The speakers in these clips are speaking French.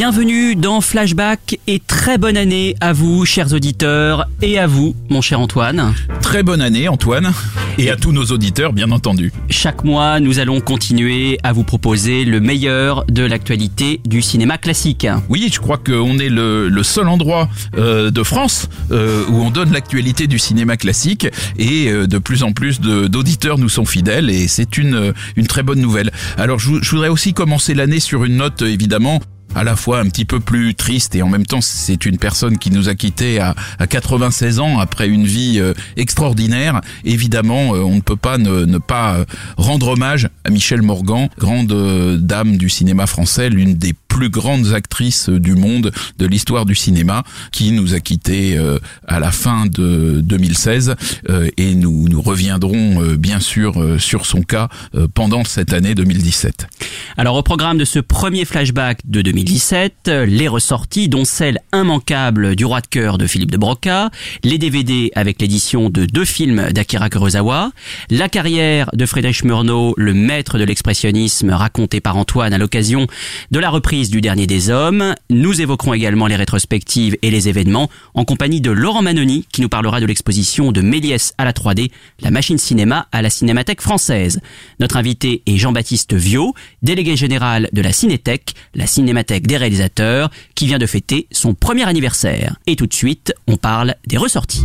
Bienvenue dans Flashback et très bonne année à vous, chers auditeurs, et à vous, mon cher Antoine. Très bonne année, Antoine, et à tous nos auditeurs, bien entendu. Chaque mois, nous allons continuer à vous proposer le meilleur de l'actualité du cinéma classique. Oui, je crois qu'on est le, le seul endroit euh, de France euh, où on donne l'actualité du cinéma classique, et euh, de plus en plus d'auditeurs nous sont fidèles, et c'est une, une très bonne nouvelle. Alors, je voudrais aussi commencer l'année sur une note, évidemment, à la fois un petit peu plus triste et en même temps c'est une personne qui nous a quittés à, à 96 ans après une vie euh, extraordinaire. Évidemment, euh, on ne peut pas ne, pas euh, rendre hommage à Michel Morgan, grande dame du cinéma français, l'une des plus grandes actrices du monde de l'histoire du cinéma, qui nous a quittés euh, à la fin de 2016 euh, et nous, nous reviendrons euh, bien sûr sur son cas pendant cette année 2017. Alors au programme de ce premier flashback de 2017, euh, les ressorties dont celle immanquable du roi de cœur de Philippe de Broca, les DVD avec l'édition de deux films d'Akira Kurosawa, la carrière de Friedrich Murnau, le maître de l'expressionnisme raconté par Antoine à l'occasion de la reprise du Dernier des Hommes. Nous évoquerons également les rétrospectives et les événements en compagnie de Laurent Manoni qui nous parlera de l'exposition de Méliès à la 3D, la machine cinéma à la Cinémathèque française. Notre invité est Jean-Baptiste Viau, délégué général de la Cinétech, la Cinémathèque des réalisateurs, qui vient de fêter son premier anniversaire. Et tout de suite, on parle des ressorties.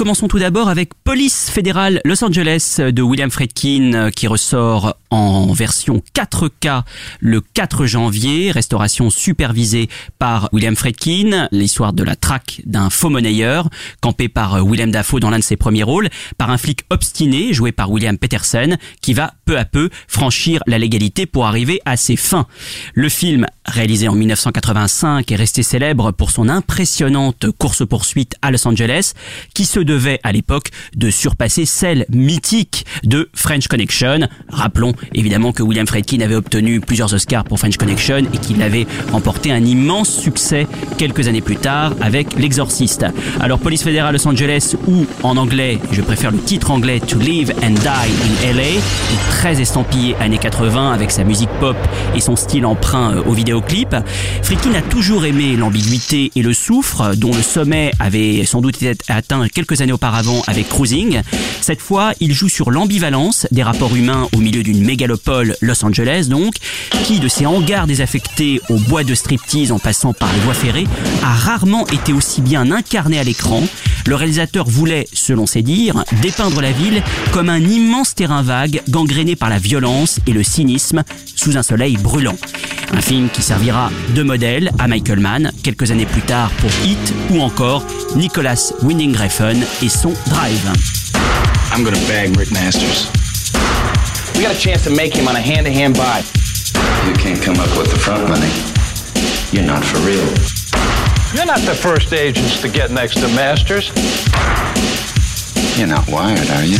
Commençons tout d'abord avec Police fédérale Los Angeles de William Friedkin euh, qui ressort en version 4K le 4 janvier, restauration supervisée par William Friedkin, l'histoire de la traque d'un faux monnayeur campé par euh, Willem Dafoe dans l'un de ses premiers rôles, par un flic obstiné joué par William Peterson qui va peu à peu franchir la légalité pour arriver à ses fins. Le film, réalisé en 1985, est resté célèbre pour son impressionnante course-poursuite à Los Angeles qui se devait à l'époque de surpasser celle mythique de French Connection. Rappelons évidemment que William Friedkin avait obtenu plusieurs Oscars pour French Connection et qu'il avait remporté un immense succès quelques années plus tard avec L'Exorciste. Alors Police fédérale Los Angeles ou en anglais, je préfère le titre anglais To Live and Die in LA, est très estampillé années 80 avec sa musique pop et son style emprunt euh, Friedkin a toujours aimé l'ambiguïté et le soufre dont le sommet avait sans doute été atteint quelques années auparavant avec Cruising. Cette fois, il joue sur l'ambivalence des rapports humains au milieu d'une mégalopole Los Angeles donc, qui de ses hangars désaffectés au bois de striptease en passant par les voies ferrées, a rarement été aussi bien incarné à l'écran. Le réalisateur voulait, selon ses dires, dépeindre la ville comme un immense terrain vague gangréné par la violence et le cynisme sous un soleil brûlant. Un film qui servira de modèle à Michael Mann quelques années plus tard pour Hit ou encore Nicholas Winding Refn et son Drive. I'm gonna bag Rick Masters. We got a chance to make him on a hand-to-hand buy. You can't come up with the front money. You're not for real. You're not the first agents to get next to Masters. You're not wired, are you?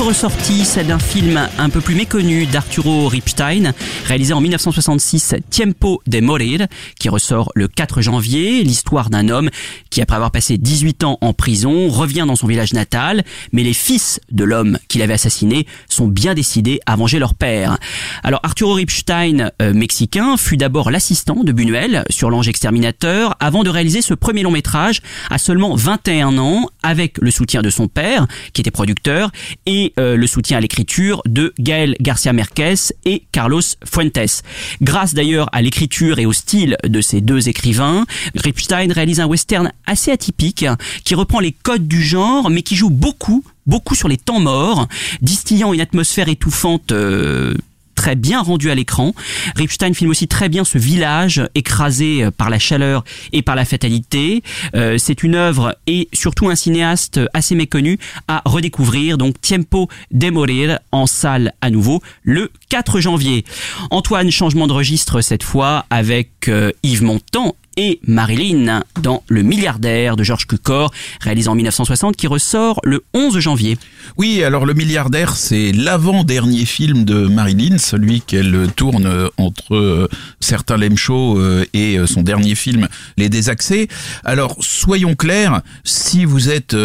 Autre ressortie, celle d'un film un peu plus méconnu d'Arturo Ripstein, réalisé en 1966, Tiempo de Morir, qui ressort le 4 janvier, l'histoire d'un homme qui, après avoir passé 18 ans en prison, revient dans son village natal, mais les fils de l'homme qu'il avait assassiné sont bien décidés à venger leur père. Alors Arturo Ripstein, euh, mexicain, fut d'abord l'assistant de Buñuel sur L'Ange Exterminateur, avant de réaliser ce premier long métrage à seulement 21 ans, avec le soutien de son père, qui était producteur, et euh, le soutien à l'écriture de Gaël Garcia Merquez et Carlos Fuentes. Grâce d'ailleurs à l'écriture et au style de ces deux écrivains, Ripstein réalise un western assez atypique qui reprend les codes du genre mais qui joue beaucoup beaucoup sur les temps morts, distillant une atmosphère étouffante euh, très bien rendu à l'écran. Ripstein filme aussi très bien ce village écrasé euh, par la chaleur et par la fatalité. Euh, c'est une œuvre et surtout un cinéaste assez méconnu à redécouvrir. Donc Tiempo de Morir en salle à nouveau le 4 janvier. Antoine, changement de registre cette fois avec euh, Yves Montand et Marilyn dans Le milliardaire de Georges Cukor, réalisé en 1960, qui ressort le 11 janvier. Oui, alors Le milliardaire, c'est l'avant-dernier film de Marilyn, celui qu'elle tourne entre euh, certains show euh, et euh, son dernier film, Les Désaxés. Alors, soyons clairs, si vous êtes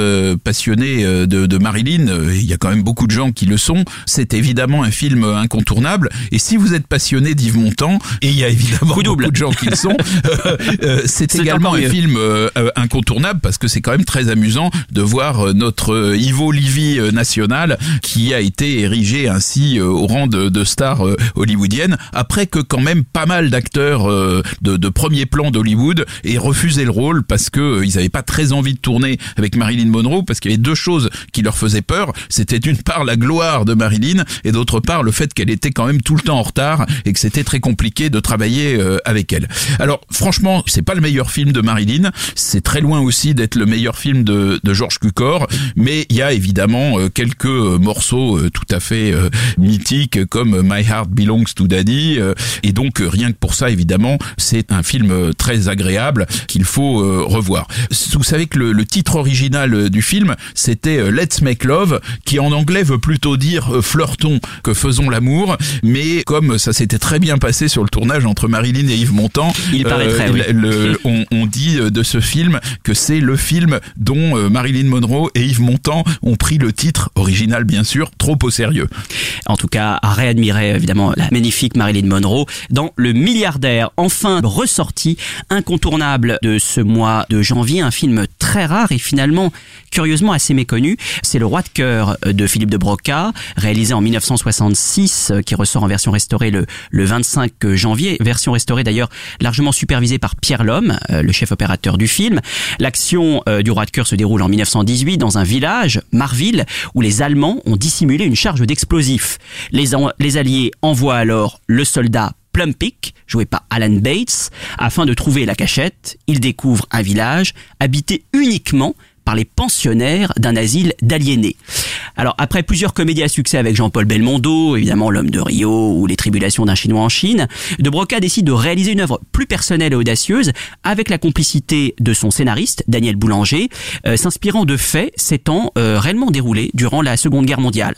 passionné de, de Marilyn, il y a quand même beaucoup de gens qui le sont, c'est évidemment un film incontournable. Et si vous êtes passionné d'Yves Montand, et il y a évidemment beaucoup de gens qui le sont, Euh, c'est également un film euh, euh, incontournable parce que c'est quand même très amusant de voir notre Ivo Livy national qui a été érigé ainsi au rang de, de star hollywoodienne après que quand même pas mal d'acteurs de, de, premier plan d'Hollywood aient refusé le rôle parce que ils n'avaient pas très envie de tourner avec Marilyn Monroe parce qu'il y avait deux choses qui leur faisaient peur. C'était d'une part la gloire de Marilyn et d'autre part le fait qu'elle était quand même tout le temps en retard et que c'était très compliqué de travailler avec elle. Alors franchement, c'est pas le meilleur film de Marilyn, c'est très loin aussi d'être le meilleur film de, de Georges Cukor, mais il y a évidemment euh, quelques euh, morceaux euh, tout à fait mythiques comme My Heart Belongs to Daddy, et donc rien que pour ça évidemment, c'est un film très agréable qu'il faut revoir. Vous savez que le, le titre original du film, c'était Let's Make Love, qui en anglais veut plutôt dire flirtons que faisons l'amour, mais comme ça s'était très bien passé sur le tournage entre Marilyn et Yves Montand, il paraîtrait, oui on, dit de ce film que c'est le film dont euh, Marilyn Monroe et Yves Montand ont pris le titre original, bien sûr, trop au sérieux. En tout cas, à réadmirer évidemment la magnifique Marilyn Monroe dans Le Milliardaire. Enfin, ressorti incontournable de ce mois de janvier, un film très rare et finalement curieusement assez méconnu. C'est Le Roi de cœur de Philippe de Broca, réalisé en 1966, qui ressort en version restaurée le, le 25 janvier. Version restaurée d'ailleurs largement supervisée par Pierre Lhomme, euh, le chef opérateur du film. L'action euh, du Roi de cœur se déroule en 1918 dans un village, Marville, où les Allemands ont dissimulé une charge d'explosifs. Les, les Alliés envoient alors le soldat Plumpik, joué par Alan Bates, afin de trouver la cachette. Il découvre un village habité uniquement par les pensionnaires d'un asile d'aliénés. Alors après plusieurs comédies à succès avec Jean-Paul Belmondo, évidemment L'homme de Rio ou Les tribulations d'un Chinois en Chine, De Broca décide de réaliser une œuvre plus personnelle et audacieuse avec la complicité de son scénariste Daniel Boulanger, euh, s'inspirant de faits s'étant euh, réellement déroulés durant la Seconde Guerre mondiale.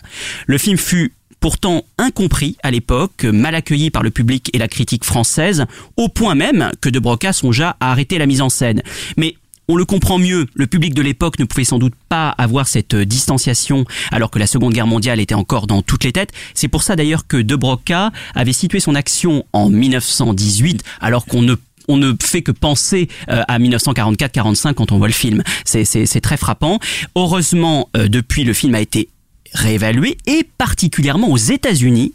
Le film fut pourtant incompris à l'époque, mal accueilli par le public et la critique française, au point même que De Broca songea à arrêter la mise en scène. Mais on le comprend mieux, le public de l'époque ne pouvait sans doute pas avoir cette euh, distanciation alors que la Seconde Guerre mondiale était encore dans toutes les têtes. C'est pour ça d'ailleurs que De Broca avait situé son action en 1918 alors qu'on ne fait que penser euh, à 1944-45 quand on voit le film. C'est très frappant. Heureusement, euh, depuis, le film a été réévalué et particulièrement aux États-Unis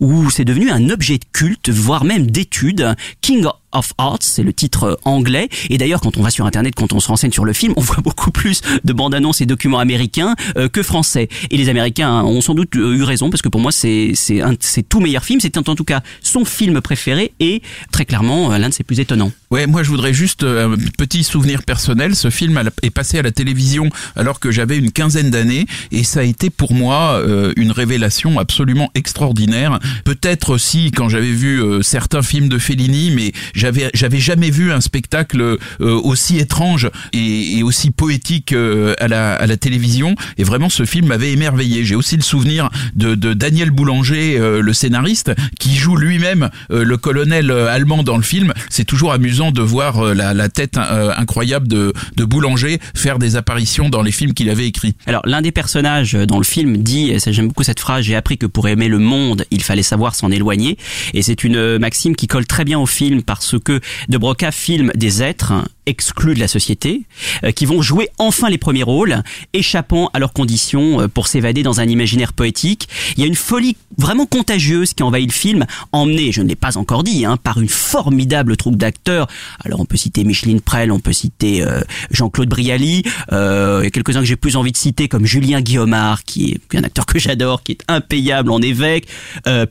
où c'est devenu un objet de culte, voire même d'étude. King of Arts, c'est le titre anglais. Et d'ailleurs, quand on va sur Internet, quand on se renseigne sur le film, on voit beaucoup plus de bandes annonces et documents américains euh, que français. Et les Américains ont sans doute eu raison, parce que pour moi, c'est c'est c'est tout meilleur film. C'était en tout cas son film préféré et très clairement euh, l'un de ses plus étonnants. Ouais, moi je voudrais juste euh, un petit souvenir personnel. Ce film est passé à la télévision alors que j'avais une quinzaine d'années et ça a été pour moi une révélation absolument extraordinaire. Peut-être aussi quand j'avais vu certains films de Fellini, mais j'avais j'avais jamais vu un spectacle euh, aussi étrange et, et aussi poétique euh, à la à la télévision. Et vraiment, ce film m'avait émerveillé. J'ai aussi le souvenir de, de Daniel Boulanger, euh, le scénariste, qui joue lui-même le colonel allemand dans le film. C'est toujours amusant de voir la, la tête incroyable de, de Boulanger faire des apparitions dans les films qu'il avait écrits. Alors l'un des personnages dans le film dit, j'aime beaucoup cette phrase, j'ai appris que pour aimer le monde, il fallait savoir s'en éloigner. Et c'est une maxime qui colle très bien au film parce que De Broca filme des êtres exclus de la société, euh, qui vont jouer enfin les premiers rôles, échappant à leurs conditions euh, pour s'évader dans un imaginaire poétique. Il y a une folie vraiment contagieuse qui envahit le film, emmenée, je ne l'ai pas encore dit, hein, par une formidable troupe d'acteurs. Alors on peut citer Micheline Prel, on peut citer euh, Jean-Claude Brialy, il y quelques-uns que j'ai plus envie de citer comme Julien Guillaumard, qui est un acteur que j'adore, qui est impayable en évêque,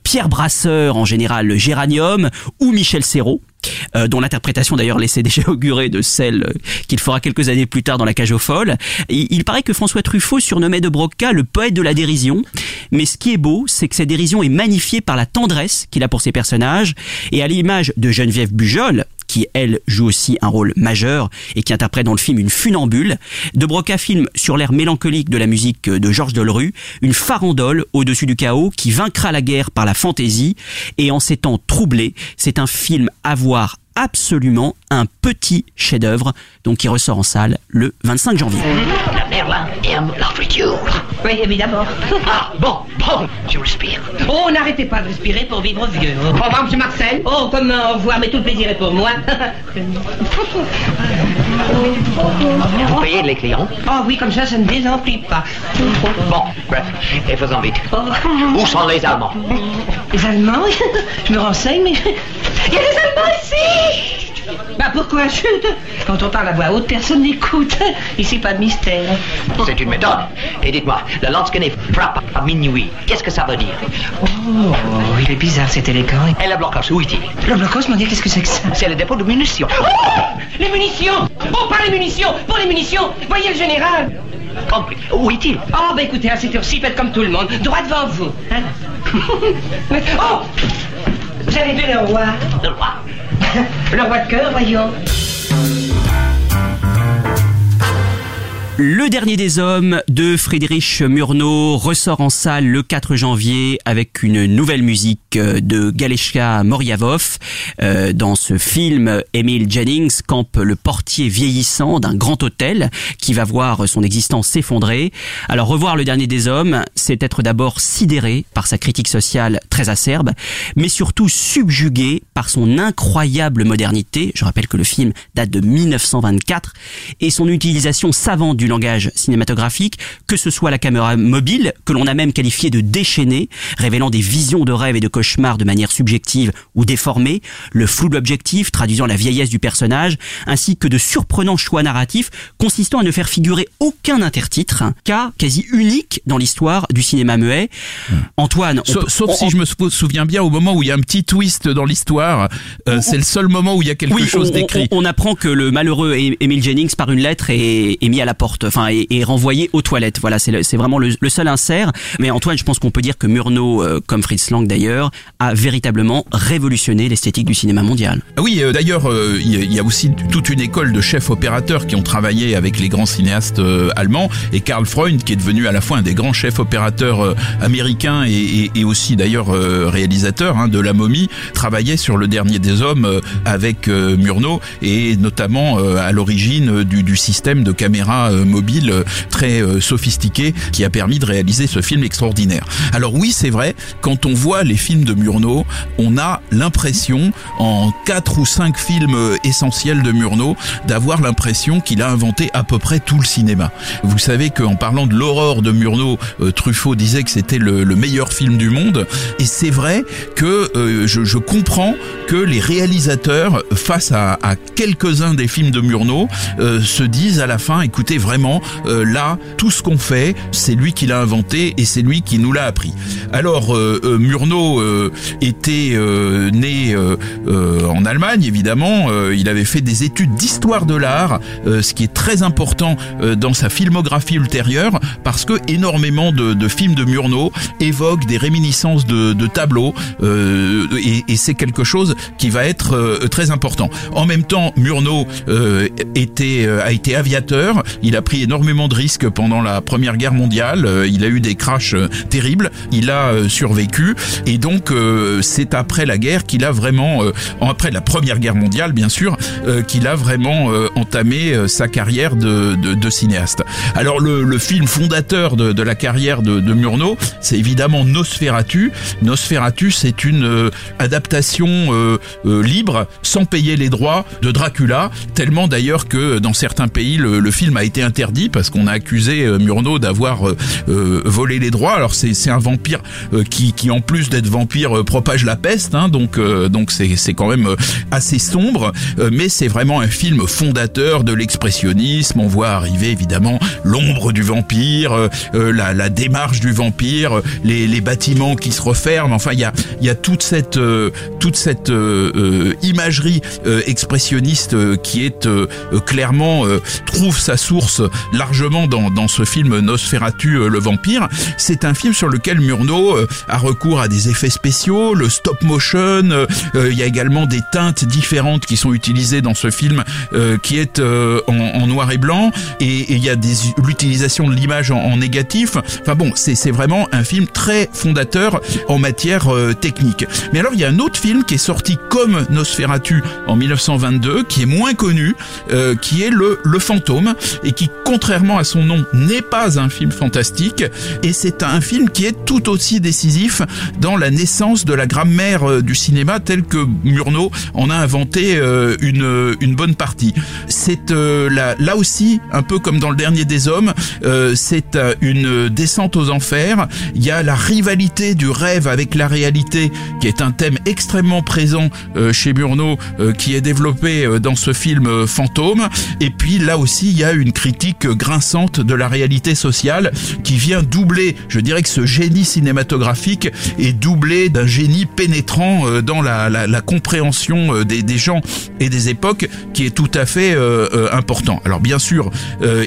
Pierre Brasseur en général le Géranium, ou Michel Serrault. Euh, dont l'interprétation d'ailleurs laissait déjà augurer de celle euh, qu'il fera quelques années plus tard dans La Cage aux Folles. Il, il paraît que François Truffaut surnommait de Broca le poète de la dérision, mais ce qui est beau, c'est que cette dérision est magnifiée par la tendresse qu'il a pour ses personnages, et à l'image de Geneviève Bujol, qui elle joue aussi un rôle majeur et qui interprète dans le film une funambule. De Broca filme sur l'air mélancolique de la musique de Georges Delerue une farandole au-dessus du chaos qui vaincra la guerre par la fantaisie et en ces temps c'est un film à voir absolument un petit chef-d'œuvre donc qui ressort en salle le 25 janvier. La Merlin aime la friture. Oui, évidemment. Ah, bon, bon, je respire. Oh, n'arrêtez pas de respirer pour vivre vieux. Au revoir, monsieur Marcel. Oh, comment au revoir, mais tout le plaisir est pour moi. Vous payez les clients? Oh oui, comme ça, ça ne désemplit pas. Bon, bref, et faisons vite. Où sont les Allemands? Les Allemands? Je me renseigne, mais... Il y a des Allemands ici Bah pourquoi chut Quand on parle à voix haute, personne n'écoute. Ici, pas de mystère. C'est une méthode. Et dites-moi, le Landscape frappe à minuit. Qu'est-ce que ça veut dire Oh, il est bizarre cet éléphant. Et le blocos, où est-il Le blocos, mon Dieu, qu'est-ce que c'est que ça C'est le dépôt de munitions. Oh Les munitions Oh, pas les munitions Pour les munitions Voyez le général Compris. Où est-il Oh, bah écoutez, à cette heure-ci, faites comme tout le monde. Droit devant vous. Hein oh Vous avez vu le roi Le roi Le roi de Le dernier des hommes de Friedrich Murnau ressort en salle le 4 janvier avec une nouvelle musique euh, de Galeshka Moryavov. Euh, dans ce film, Emile Jennings campe le portier vieillissant d'un grand hôtel qui va voir son existence s'effondrer. Alors revoir le dernier des hommes, c'est être d'abord sidéré par sa critique sociale très acerbe, mais surtout subjugué par son incroyable modernité. Je rappelle que le film date de 1924 et son utilisation savante du langage cinématographique, que ce soit la caméra mobile, que l'on a même qualifié de déchaînée, révélant des visions de rêves et de cauchemars de manière subjective ou déformée, le flou de l'objectif traduisant la vieillesse du personnage, ainsi que de surprenants choix narratifs consistant à ne faire figurer aucun intertitre, cas quasi unique dans l'histoire du cinéma muet. Antoine, on Sauf, peut- sauf on- si je me sou- souviens bien, au moment où il y a un petit twist dans l'histoire, euh, c'est le seul moment où il y a quelque Oui, chose d'écrit. On, apprend que le malheureux E- Emile Jennings par une lettre est, est mis à la porte, enfin est renvoyé aux toilettes. Voilà, c'est vraiment le, seul insert. Mais Antoine, je pense qu'on peut dire que Murnau, euh, comme Fritz Lang d'ailleurs, a véritablement révolutionné l'esthétique du cinéma mondial. Ah Oui, euh, d'ailleurs, euh, il y a- aussi toute une école de chefs opérateurs qui ont travaillé avec les grands cinéastes allemands et Karl Freund, qui est devenu à la fois un des grands chefs opérateurs américains et, et- et aussi d'ailleurs réalisateur hein, de La Momie, travaillait sur Le Dernier des Hommes avec Murnau et notamment à l'origine du, du système de caméra mobile euh, très euh, sophistiqué qui a permis de réaliser ce film extraordinaire. Alors oui, c'est vrai, quand on voit les films de Murnau, on a l'impression, en quatre ou cinq films euh, essentiels de Murnau, d'avoir l'impression qu'il a inventé à peu près tout le cinéma. Vous savez qu'en parlant de l'aurore de Murnau, Truffaut disait que c'était le, le meilleur film du monde, et c'est vrai que euh, je, je comprends que les réalisateurs, face à, à quelques-uns des films de Murnau, euh, se disent à la fin, écoutez, vraiment, vraiment là tout ce qu'on fait, c'est lui qui l'a inventé et c'est lui qui nous l'a appris. Alors Murnau était né en Allemagne évidemment, il avait fait des études d'histoire de l'art, ce qui est très important dans sa filmographie ultérieure parce que énormément de, films de Murnau évoquent des réminiscences de, tableaux et, et c'est quelque chose qui va être très important. En même temps, Murnau était, a été aviateur, il a pris énormément de risques pendant la Première Guerre mondiale, il a eu des crashs terribles, il a survécu et donc c'est après la guerre qu'il a vraiment, après la Première Guerre mondiale bien sûr, qu'il a vraiment entamé sa carrière de, cinéaste. Alors le, film fondateur de, la carrière de, de Murnau, c'est évidemment Nosferatu. Nosferatu, c'est une euh, adaptation euh, euh, libre, sans payer les droits de Dracula, tellement d'ailleurs que dans certains pays le, le, film a été interdit parce qu'on a accusé Murnau d'avoir volé les droits. Alors c'est un vampire qui, qui en plus d'être vampire propage la peste, hein, donc donc c'est quand même assez sombre, mais c'est vraiment un film fondateur de l'expressionnisme. On voit arriver évidemment l'ombre du vampire, euh, euh, la, la, démarche du vampire, les, les, bâtiments qui se referment. Enfin, il y a, y a toute cette, euh, toute cette imagerie expressionniste qui est clairement trouve sa source largement dans, dans ce film Nosferatu le vampire. C'est un film sur lequel Murnau a recours à des effets spéciaux, le stop motion. Il y a également des teintes différentes qui sont utilisées dans ce film qui est en, en, noir et blanc et il y a l'utilisation de l'image en, négatif. Enfin bon, c'est vraiment un film très fondateur en matière euh, technique. Mais alors il y a un autre film qui est sorti comme Nosferatu en 1922, qui est moins connu, euh, qui est le, le Fantôme, et qui, contrairement à son nom, n'est pas un film fantastique, et c'est un film qui est tout aussi décisif dans la naissance de la grammaire euh, du cinéma tel que Murnau en a inventé euh, une, une bonne partie. C'est euh, là, là aussi, un peu comme dans le dernier des hommes, euh, c'est euh, une descente aux enfers. Il y a la rivalité du rêve avec la réalité, qui est un thème extrêmement présent euh, chez Murnau, qui est développé dans ce film Fantôme. Et puis là aussi, il y a une critique grinçante de la réalité sociale qui vient doubler, je dirais que ce génie cinématographique est doublé d'un génie pénétrant dans la, compréhension des, des, gens et des époques qui est tout à fait important. Alors bien sûr,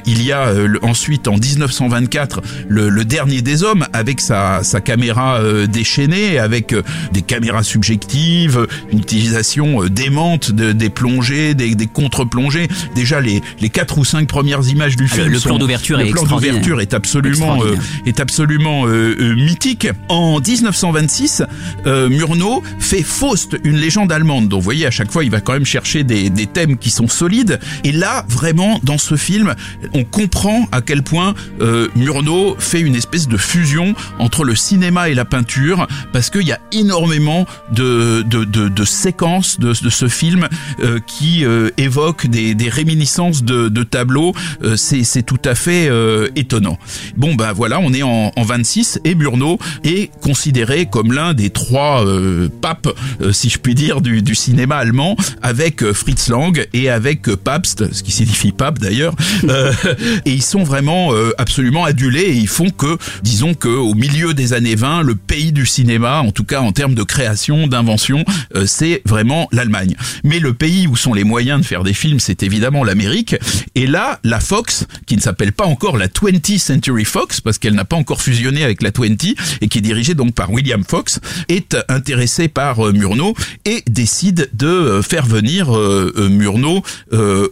il y a ensuite en 1924 le, dernier des hommes avec sa, caméra euh, déchaînée, avec euh, des caméras subjectives, une utilisation euh, démente de, des plongées, des, contre-plongées. Déjà les, les quatre ou cinq premières images du film. Le, plan d'ouverture est, plan d'ouverture est absolument est absolument mythique. En 1926, Murnau fait Faust, une légende allemande. Donc vous voyez à chaque fois il va quand même chercher des, des thèmes qui sont solides. Et là vraiment dans ce film on comprend à quel point euh, Murnau fait une espèce de fusion entre le cinéma et la peinture, parce qu'il y a énormément de, de, de, de séquences de, ce film euh, qui euh, évoquent des, des réminiscences de, de tableaux. Euh, c'est tout à fait euh, étonnant. Bon ben voilà, on est en, en 26 et Murnau est considéré comme l'un des trois euh, papes, si je puis dire, du, cinéma allemand, avec Fritz Lang et avec Pabst, ce qui signifie pape d'ailleurs. et ils sont vraiment absolument adulés et ils font que, disons que au milieu des années 20, le pays du cinéma, en tout cas en termes de création, d'invention, c'est vraiment l'Allemagne. Mais le pays où sont les moyens de faire des films, c'est évidemment l'Amérique. Et là, la Fox, qui ne s'appelle pas encore la 20th Century Fox, parce qu'elle n'a pas encore fusionné avec la 20, et qui est dirigée donc par William Fox, est intéressée par euh, Murnau et décide de euh, faire venir euh, Murnau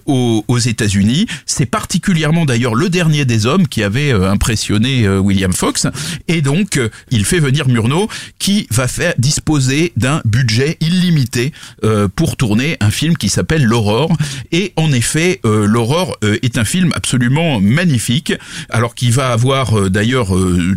aux, aux États-Unis. C'est particulièrement d'ailleurs le dernier des hommes qui avait impressionné William Fox. Et donc, il fait venir Murnau qui va faire disposer d'un budget illimité pour tourner un film qui s'appelle L'Aurore. Et en effet, L'Aurore est un film absolument magnifique. Alors qu'il va avoir d'ailleurs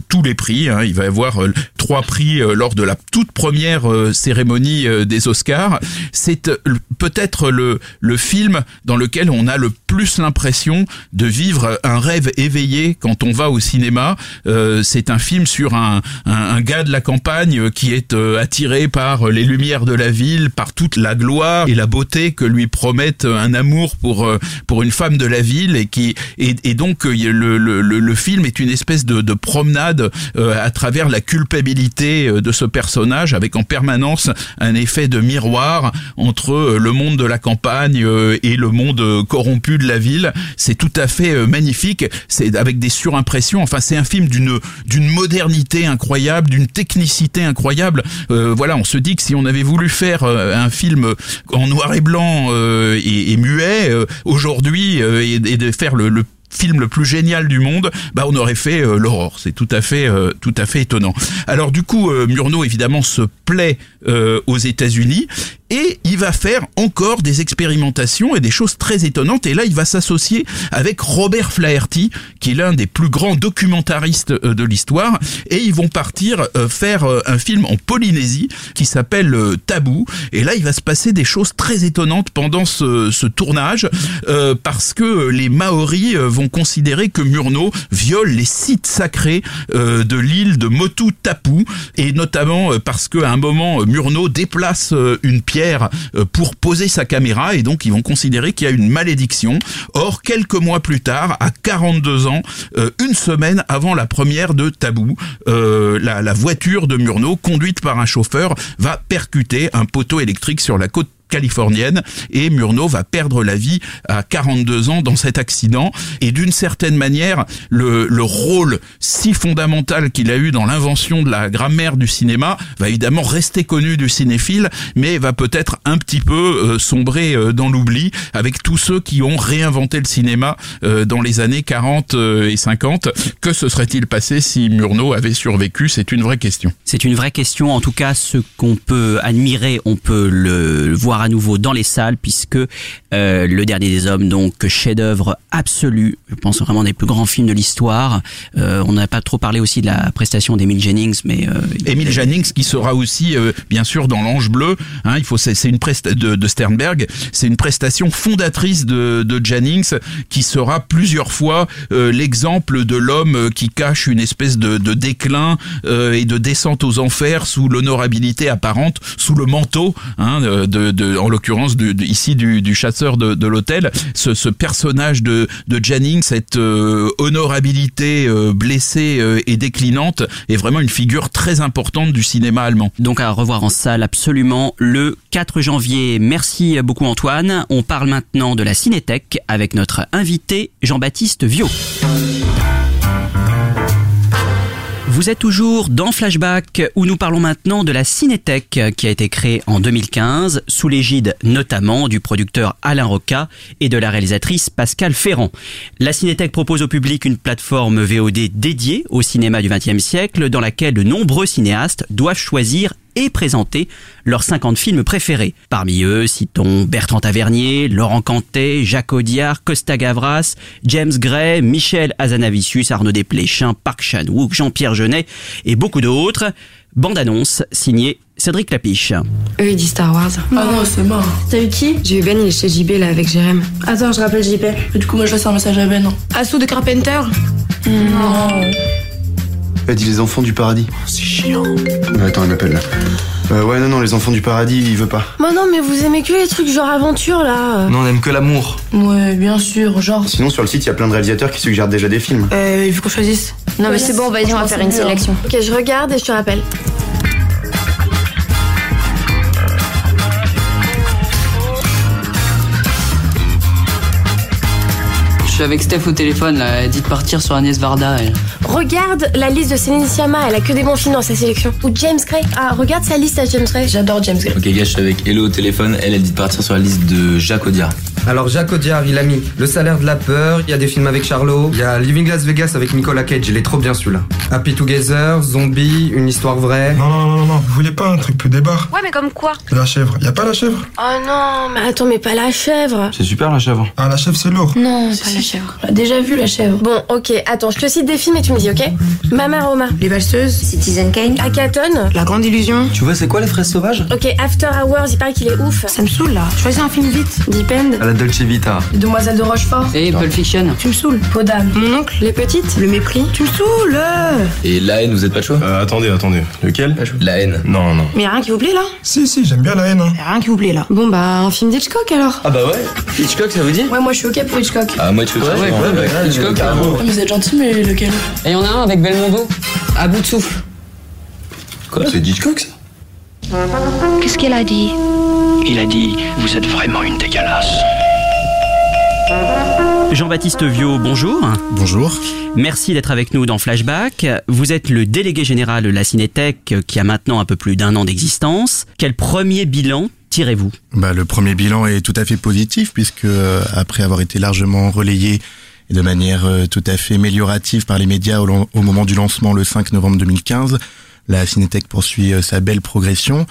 tous les prix. Hein. Il va avoir trois prix lors de la toute première cérémonie des Oscars. C'est peut-être le, le film dans lequel on a le plus l'impression de vivre un rêve éveillé quand on va au cinéma. Euh, c'est un film sur un, un, gars de la campagne qui est euh, attiré par les lumières de la ville, par toute la gloire et la beauté que lui promettent un amour pour euh, pour une femme de la ville et qui qui et, et donc euh, le, le, le, film est une espèce de, de promenade euh, à travers la culpabilité euh, de ce personnage, avec en permanence un effet de miroir entre le monde de la campagne et le monde corrompu de la ville. C'est tout à fait magnifique. C'est avec des surimpressions. Enfin, c'est un film d'une d'une modernité incroyable, d'une technicité incroyable. Euh, voilà, on se dit que si on avait voulu faire un film en noir et blanc euh, et, et muet euh, aujourd'hui et, et de faire le, film le plus génial du monde, bah on aurait fait euh, l'aurore. C'est tout à fait euh, tout à fait étonnant. Alors du coup, euh, Murnau évidemment se plaît euh, aux États-Unis et il va faire encore des expérimentations et des choses très étonnantes. Et là, il va s'associer avec Robert Flaherty, qui est l'un des plus grands documentaristes euh, de l'histoire, et ils vont partir euh, faire euh, un film en Polynésie qui s'appelle Tabou. Et là, il va se passer des choses très étonnantes pendant ce, tournage, parce que les Maoris vont considérer que Murnau viole les sites sacrés de l'île de Motu Tapu, et notamment parce qu'à un moment, Murnau déplace une pierre euh, pour poser sa caméra, et donc ils vont considérer qu'il y a une malédiction. Or, quelques mois plus tard, à 42 ans, euh, une semaine avant la première de Tabou, euh, la, la voiture de Murnau, conduite par un chauffeur, va percuter un poteau électrique sur la côte californienne. Et Murnau va perdre la vie à 42 ans dans cet accident. Et d'une certaine manière le, le rôle si fondamental qu'il a eu dans l'invention de la grammaire du cinéma va évidemment rester connu du cinéphile mais va peut-être un petit peu euh, sombrer euh, dans l'oubli avec tous ceux qui ont réinventé le cinéma euh, dans les années 40 euh, et 50 que se serait-il passé si Murnau avait survécu? C'est une vraie question. C'est une vraie question. En tout cas, ce qu'on peut admirer, on peut le voir à nouveau dans les salles, puisque euh, Le Dernier des Hommes, donc chef-d'œuvre absolu, je pense vraiment des plus grands films de l'histoire. Euh, on n'a pas trop parlé aussi de la prestation d'Emile Jennings, mais euh, Émile Jannings qui sera aussi euh, bien sûr dans l'Ange bleu. Hein, il faut c'est une presta de, de Sternberg, c'est une prestation fondatrice de, de Jannings qui sera plusieurs fois l'exemple de l'homme qui cache une espèce de, de déclin et de descente aux enfers sous l'honorabilité apparente, sous le manteau, hein, de, de, en l'occurrence ici du, chasseur de, l'hôtel. Ce, personnage de, de Jannings, cette euh, honorabilité euh, blessée euh, et déclinante, est vraiment une figure très importante du cinéma allemand. donc à revoir en salle absolument le 4 janvier. Merci beaucoup Antoine. On parle maintenant de la Cinétech avec notre invité Jean-Baptiste Viau. Vous êtes toujours dans Flashback où nous parlons maintenant de la Cinétech qui a été créée en 2015 sous l'égide notamment du producteur Alain Roca et de la réalisatrice Pascal Ferrand. La Cinétech propose au public une plateforme VOD dédiée au cinéma du XXe siècle dans laquelle de nombreux cinéastes doivent choisir et présenter leurs 50 films préférés. Parmi eux, citons Bertrand Tavernier, Laurent Cantet, Jacques Audiard, Costa Gavras, James Gray, Michel Azanavicius, Arnaud Desplechin, Park Chan-wook, Jean-Pierre Jeunet et beaucoup d'autres. Bande-annonce signée Cédric Lapiche. Eux, ils disent Star Wars. Ah non, c'est mort. T'as eu qui? J'ai eu Ben, il est chez JB là avec Jérém. Attends, je rappelle JB. Du coup, moi, je laisse un message à Ben. Assou de Carpenter? Non. Elle dit les enfants du paradis. C'est chiant. Attends, elle m'appelle là. Euh, ouais, non, non, les enfants du paradis, il veut pas. Mais non, mais vous aimez que les trucs genre aventure là. Non, on aime que l'amour. Ouais, bien sûr, genre. Sinon, sur le site, il y a plein de réalisateurs qui suggèrent déjà des films. Euh, il faut qu'on choisisse. Non, mais c'est bon, vas-y, on va faire une sélection. Ok, je regarde et je te rappelle. Suis avec Steph au téléphone, là. Elle dit de partir sur Agnès Varda. Elle. Regarde la liste de Céline Sciamma, elle a que des bons films dans sa sélection. Ou James Gray. Ah, regarde sa liste à James Gray. J'adore James Gray. Ok, gars, je suis avec Hello au téléphone. Elle, elle dit de partir sur la liste de Jacques Audiard. Alors Jacques Audiard, il a mis Le salaire de la peur, il y a des films avec Charlot, il y a Living Las Vegas avec Nicolas Cage, il est trop bien celui-là. Happy Together, Zombie, une histoire vraie. Non, non, non, non, vous voulez pas un truc peu débarre Ouais, mais comme quoi? La chèvre, y a pas la chèvre? Oh non, mais attends, mais pas la chèvre. C'est super la chèvre. Ah, la chèvre, c'est lourd. Non, pas la chèvre. On l'a déjà vu, la chèvre. Bon, ok, attends, je te cite des films et tu me dis, ok Mama Roma, Les valseuses. Citizen Kane, Hackathon. La grande illusion. Tu vois, c'est quoi les fraises sauvages Ok, After Hours, il paraît qu'il est ouf. Ça me saoule, là. Choisis un film vite. Depend. À la Dolce Vita. Les demoiselles de Rochefort. Et Pulp Fiction. Tu me saoules. D'âme. Mon oncle. Les petites Le mépris. Tu me saoules. Et la haine, vous êtes pas chaud? Euh, attendez, attendez. Lequel? La haine. Non, non. Mais y a rien qui vous plaît, là? Si, si, j'aime bien la haine. Hein. Y a rien qui vous plaît, là. Bon, bah, un film d'Hitchcock alors. Ah bah ouais Hitchcock, ça vous dit? Ouais, moi, je suis ok pour Hitchcock. Ah, moi, Ouais, ouais, ouais, ouais, Hitchcock. Vous êtes gentil, mais lequel? Et il y en a un avec Belmondo, à bout de souffle. Quoi? C'est Hitchcock ça? Qu'est-ce qu'elle a dit? Il a dit Vous êtes vraiment une dégueulasse. Jean-Baptiste Viau, bonjour. Bonjour. Merci d'être avec nous dans Flashback. Vous êtes le délégué général de la Cinétech qui a maintenant un peu plus d'un an d'existence. Quel premier bilan Bah, le premier bilan est tout à fait positif puisque euh, après avoir été largement relayé de manière euh, tout à fait améliorative par les médias au, au moment du lancement le 5 novembre 2015, la Cinétech poursuit euh, sa belle progression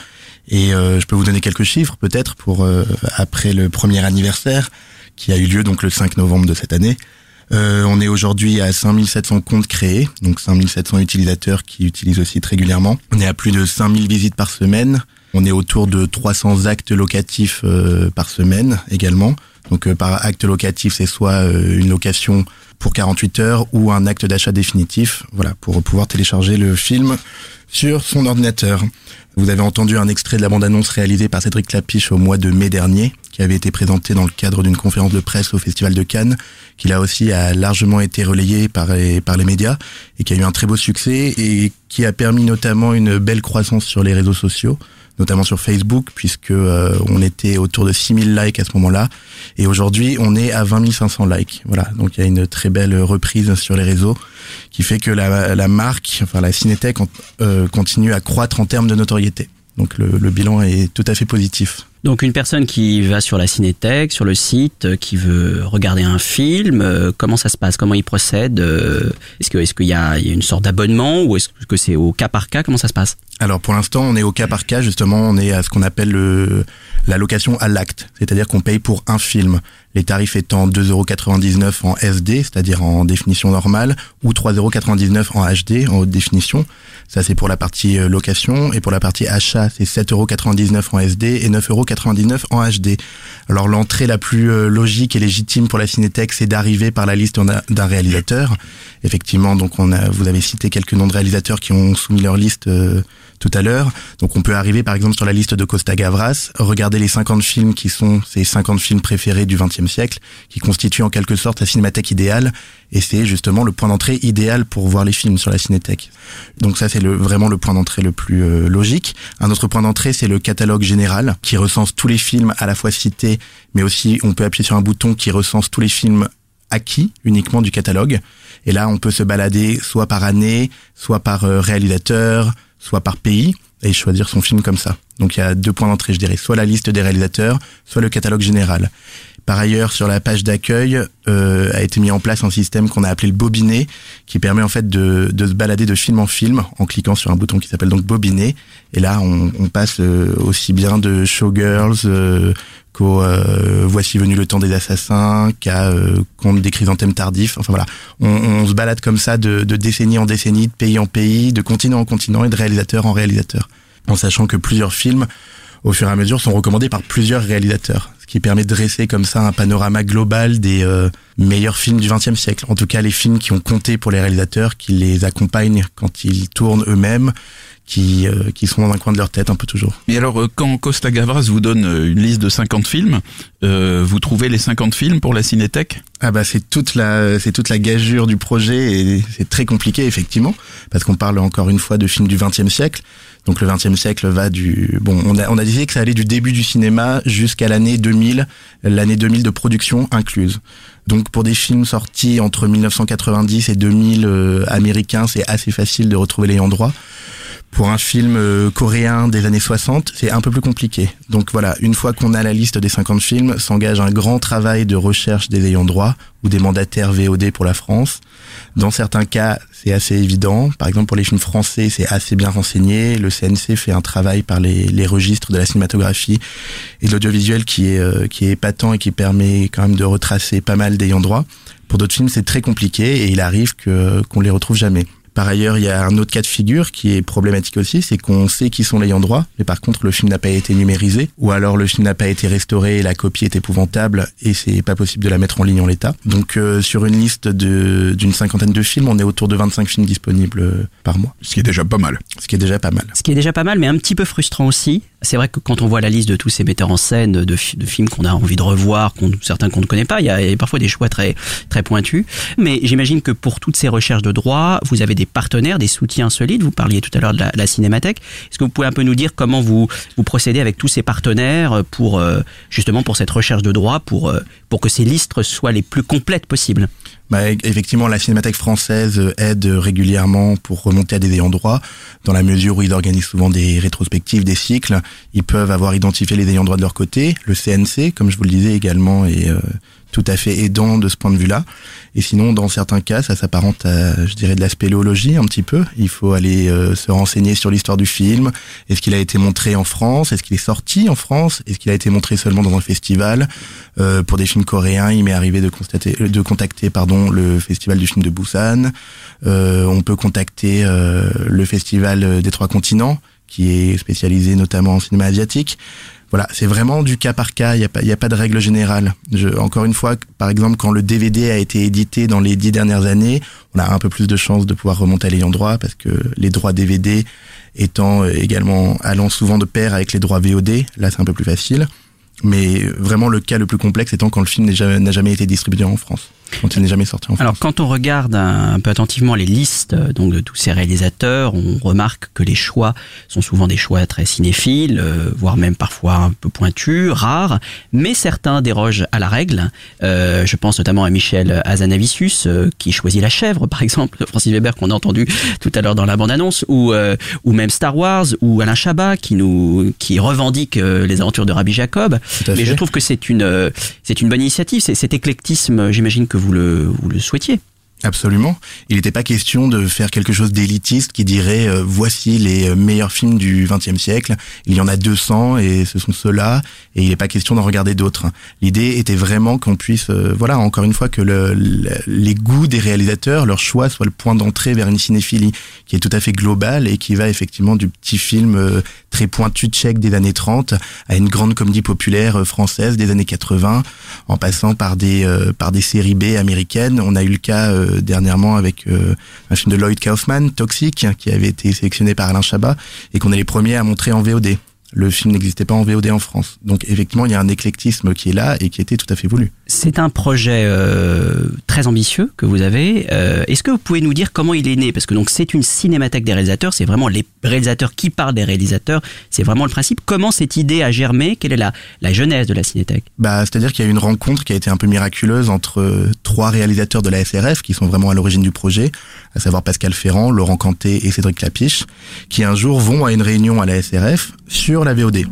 et euh, je peux vous donner quelques chiffres peut-être pour euh, après le premier anniversaire qui a eu lieu donc le 5 novembre de cette année. Euh, on est aujourd'hui à 5700 comptes créés, donc 5700 utilisateurs qui utilisent aussi très régulièrement. On est à plus de 5000 visites par semaine. On est autour de 300 actes locatifs euh, par semaine également. Donc euh, par acte locatif, c'est soit euh, une location pour 48 heures ou un acte d'achat définitif, voilà, pour pouvoir télécharger le film sur son ordinateur. Vous avez entendu un extrait de la bande-annonce réalisée par Cédric Clapiche au mois de mai dernier, qui avait été présenté dans le cadre d'une conférence de presse au Festival de Cannes, qui là aussi a largement été relayé par les, par les médias et qui a eu un très beau succès et qui a permis notamment une belle croissance sur les réseaux sociaux notamment sur Facebook, puisque euh, on était autour de 6000 likes à ce moment-là, et aujourd'hui on est à 20 500 likes. Voilà, donc il y a une très belle reprise sur les réseaux, qui fait que la, marque, enfin la Cinétech, euh, continue à croître en termes de notoriété. Donc le bilan est tout à fait positif. Donc une personne qui va sur la Cinétech, sur le site, euh, qui veut regarder un film, euh, comment ça se passe? Comment il procède euh, Est-ce qu'il il y a une sorte d'abonnement ou est-ce que c'est au cas par cas? Comment ça se passe? Alors pour l'instant, on est au cas par cas. Justement, on est à ce qu'on appelle le, la location à l'acte, c'est-à-dire qu'on paye pour un film. Les tarifs étant 2,99€ en SD, c'est-à-dire en définition normale, ou 3,99€ en HD, en haute définition. Ça, c'est pour la partie location. Et pour la partie achat, c'est 7,99€ en SD et 9,99€ en HD. Alors l'entrée la plus euh, logique et légitime pour la Cinétech, c'est d'arriver par la liste d'un- réalisateur. Effectivement, donc on a, vous avez cité quelques noms de réalisateurs qui ont soumis leur liste euh, tout à l'heure. Donc on peut arriver par exemple sur la liste de Costa Gavras, regarder les 50 films qui sont ces 50 films préférés du XXe siècle, qui constituent en quelque sorte la cinémathèque idéale, et c'est justement le point d'entrée idéal pour voir les films sur la cinéthèque. Donc ça c'est le, vraiment le point d'entrée le plus euh, logique. Un autre point d'entrée c'est le catalogue général, qui recense tous les films à la fois cités, mais aussi on peut appuyer sur un bouton qui recense tous les films acquis uniquement du catalogue. Et là, on peut se balader soit par année, soit par euh, réalisateur, soit par pays, et choisir son film comme ça. Donc il y a deux points d'entrée, je dirais, soit la liste des réalisateurs, soit le catalogue général. Par ailleurs, sur la page d'accueil, euh, a été mis en place un système qu'on a appelé le bobinet, qui permet en fait de, de se balader de film en film en cliquant sur un bouton qui s'appelle donc bobinet. Et là, on, passe euh, aussi bien de Showgirls euh, qu'au euh, Voici venu le temps des assassins, qu'à Conte des chrysanthèmes tardifs. Enfin voilà, on, on se balade comme ça de, de décennie en décennie, de pays en pays, de continent en continent et de réalisateur en réalisateur, en sachant que plusieurs films, au fur et à mesure, sont recommandés par plusieurs réalisateurs, qui permet de dresser comme ça un panorama global des euh, meilleurs films du XXe siècle. En tout cas, les films qui ont compté pour les réalisateurs, qui les accompagnent quand ils tournent eux-mêmes, qui, euh, qui sont dans un coin de leur tête un peu toujours. Et alors, euh, quand Costa Gavras vous donne euh, une liste de 50 films, euh, vous trouvez les 50 films pour la Cinétech Ah bah c'est toute la c'est toute la gageure du projet et c'est très compliqué effectivement parce qu'on parle encore une fois de films du XXe siècle. Donc le XXe siècle va du bon on a on a dit que ça allait du début du cinéma jusqu'à l'année 2000, l'année 2000 de production incluse. Donc pour des films sortis entre 1990 et 2000 euh, américains, c'est assez facile de retrouver les droit. Pour un film euh, coréen des années 60, c'est un peu plus compliqué. Donc voilà, une fois qu'on a la liste des 50 films, s'engage un grand travail de recherche des ayants droit ou des mandataires VOD pour la France. Dans certains cas, c'est assez évident. Par exemple, pour les films français, c'est assez bien renseigné. Le CNC fait un travail par les, registres de la cinématographie et de l'audiovisuel qui est euh, qui est épatant et qui permet quand même de retracer pas mal d'ayants droit. Pour d'autres films, c'est très compliqué et il arrive que qu'on les retrouve jamais. Par ailleurs, il y a un autre cas de figure qui est problématique aussi, c'est qu'on sait qui sont les ayants droit, mais par contre le film n'a pas été numérisé, ou alors le film n'a pas été restauré, et la copie est épouvantable et c'est pas possible de la mettre en ligne en l'état. Donc euh, sur une liste de d'une cinquantaine de films, on est autour de 25 films disponibles euh, par mois. Ce qui est déjà pas mal. Ce qui est déjà pas mal. Ce qui est déjà pas mal, mais un petit peu frustrant aussi. C'est vrai que quand on voit la liste de tous ces metteurs en scène, de films qu'on a envie de revoir, qu'on, certains qu'on ne connaît pas, il y a, il y a parfois des choix très, très pointus. Mais j'imagine que pour toutes ces recherches de droits, vous avez des partenaires, des soutiens solides. Vous parliez tout à l'heure de la, Cinémathèque. Est-ce que vous pouvez un peu nous dire comment vous, vous procédez avec tous ces partenaires pour, euh, justement, pour cette recherche de droits, pour, euh, pour que ces listes soient les plus complètes possibles? Bah, e- effectivement, la Cinémathèque française euh, aide régulièrement pour remonter à des ayants droit, dans la mesure où ils organisent souvent des rétrospectives, des cycles. Ils peuvent avoir identifié les ayants droit de leur côté. Le CNC, comme je vous le disais également, est euh, tout à fait aidant de ce point de vue-là. Et sinon, dans certains cas, ça s'apparente à, je dirais, de la spéléologie un petit peu. Il faut aller euh, se renseigner sur l'histoire du film. Est-ce qu'il a été montré en France? Est-ce qu'il est sorti en France? Est-ce qu'il a été montré seulement dans un festival? Euh, Pour des films coréens, il m'est arrivé de constater, euh, de contacter, pardon, le festival du film de Busan. Euh, on peut contacter euh, le festival des trois continents, qui est spécialisé notamment en cinéma asiatique. Voilà, c'est vraiment du cas par cas. Il n'y a pas, a pas de règle générale. Je, encore une fois, par exemple, quand le DVD a été édité dans les dix dernières années, on a un peu plus de chances de pouvoir remonter à l'ayant droit parce que les droits DVD étant euh, également allant souvent de pair avec les droits VOD, là c'est un peu plus facile. Mais vraiment le cas le plus complexe étant quand le film n'a jamais été distribué en France, quand il n'est jamais sorti en France. Alors, quand on regarde un, un peu attentivement les listes euh, donc de tous ces réalisateurs, on remarque que les choix sont souvent des choix très cinéphiles, euh, voire même parfois un peu pointus, rares, mais certains dérogent à la règle. Euh, je pense notamment à Michel Hazanavicius, euh, qui choisit La Chèvre, par exemple, de Francis Weber, qu'on a entendu tout à l'heure dans la bande-annonce, ou, ou même Star Wars, ou Alain Chabat, qui nous qui revendique les aventures de Rabbi Jacob. Mais fait. je trouve que c'est une c'est une bonne initiative. C'est cet éclectisme, j'imagine que vous le vous souhaitiez. Absolument. Il n'était pas question de faire quelque chose d'élitiste qui dirait euh, voici les euh, meilleurs films du XXe siècle. Il y en a 200 et ce sont ceux-là. Et il n'est pas question d'en regarder d'autres. L'idée était vraiment qu'on puisse, euh, voilà, encore une fois, que le, le- les goûts des réalisateurs, leur choix, soit le point d'entrée vers une cinéphilie qui est tout à fait globale et qui va effectivement du petit film euh, très pointu tchèque des années 30 à une grande comédie populaire euh, française des années 80, en passant par des euh, par des séries B américaines. On a eu le cas dernièrement avec euh, un film de Lloyd Kaufman, Toxic, qui avait été sélectionné par Alain Chabat et qu'on est les premiers à montrer en VOD. Le film n'existait pas en VOD en France. Donc effectivement, il y a un éclectisme qui est là et qui était tout à fait voulu. C'est un projet euh, très ambitieux que vous avez. Euh, Est-ce que vous pouvez nous dire comment il est né? Parce que donc c'est une cinémathèque des réalisateurs. C'est vraiment les réalisateurs qui parlent des réalisateurs. C'est vraiment le principe. Comment cette idée a germé? Quelle est la la genèse de la cinéthèque? Bah, c'est-à-dire qu'il y a eu une rencontre qui a été un peu miraculeuse entre euh, trois réalisateurs de la SRF qui sont vraiment à l'origine du projet, à savoir Pascal Ferrand, Laurent Canté et Cédric Clapiche, qui un jour vont à une réunion à la SRF sur la VOD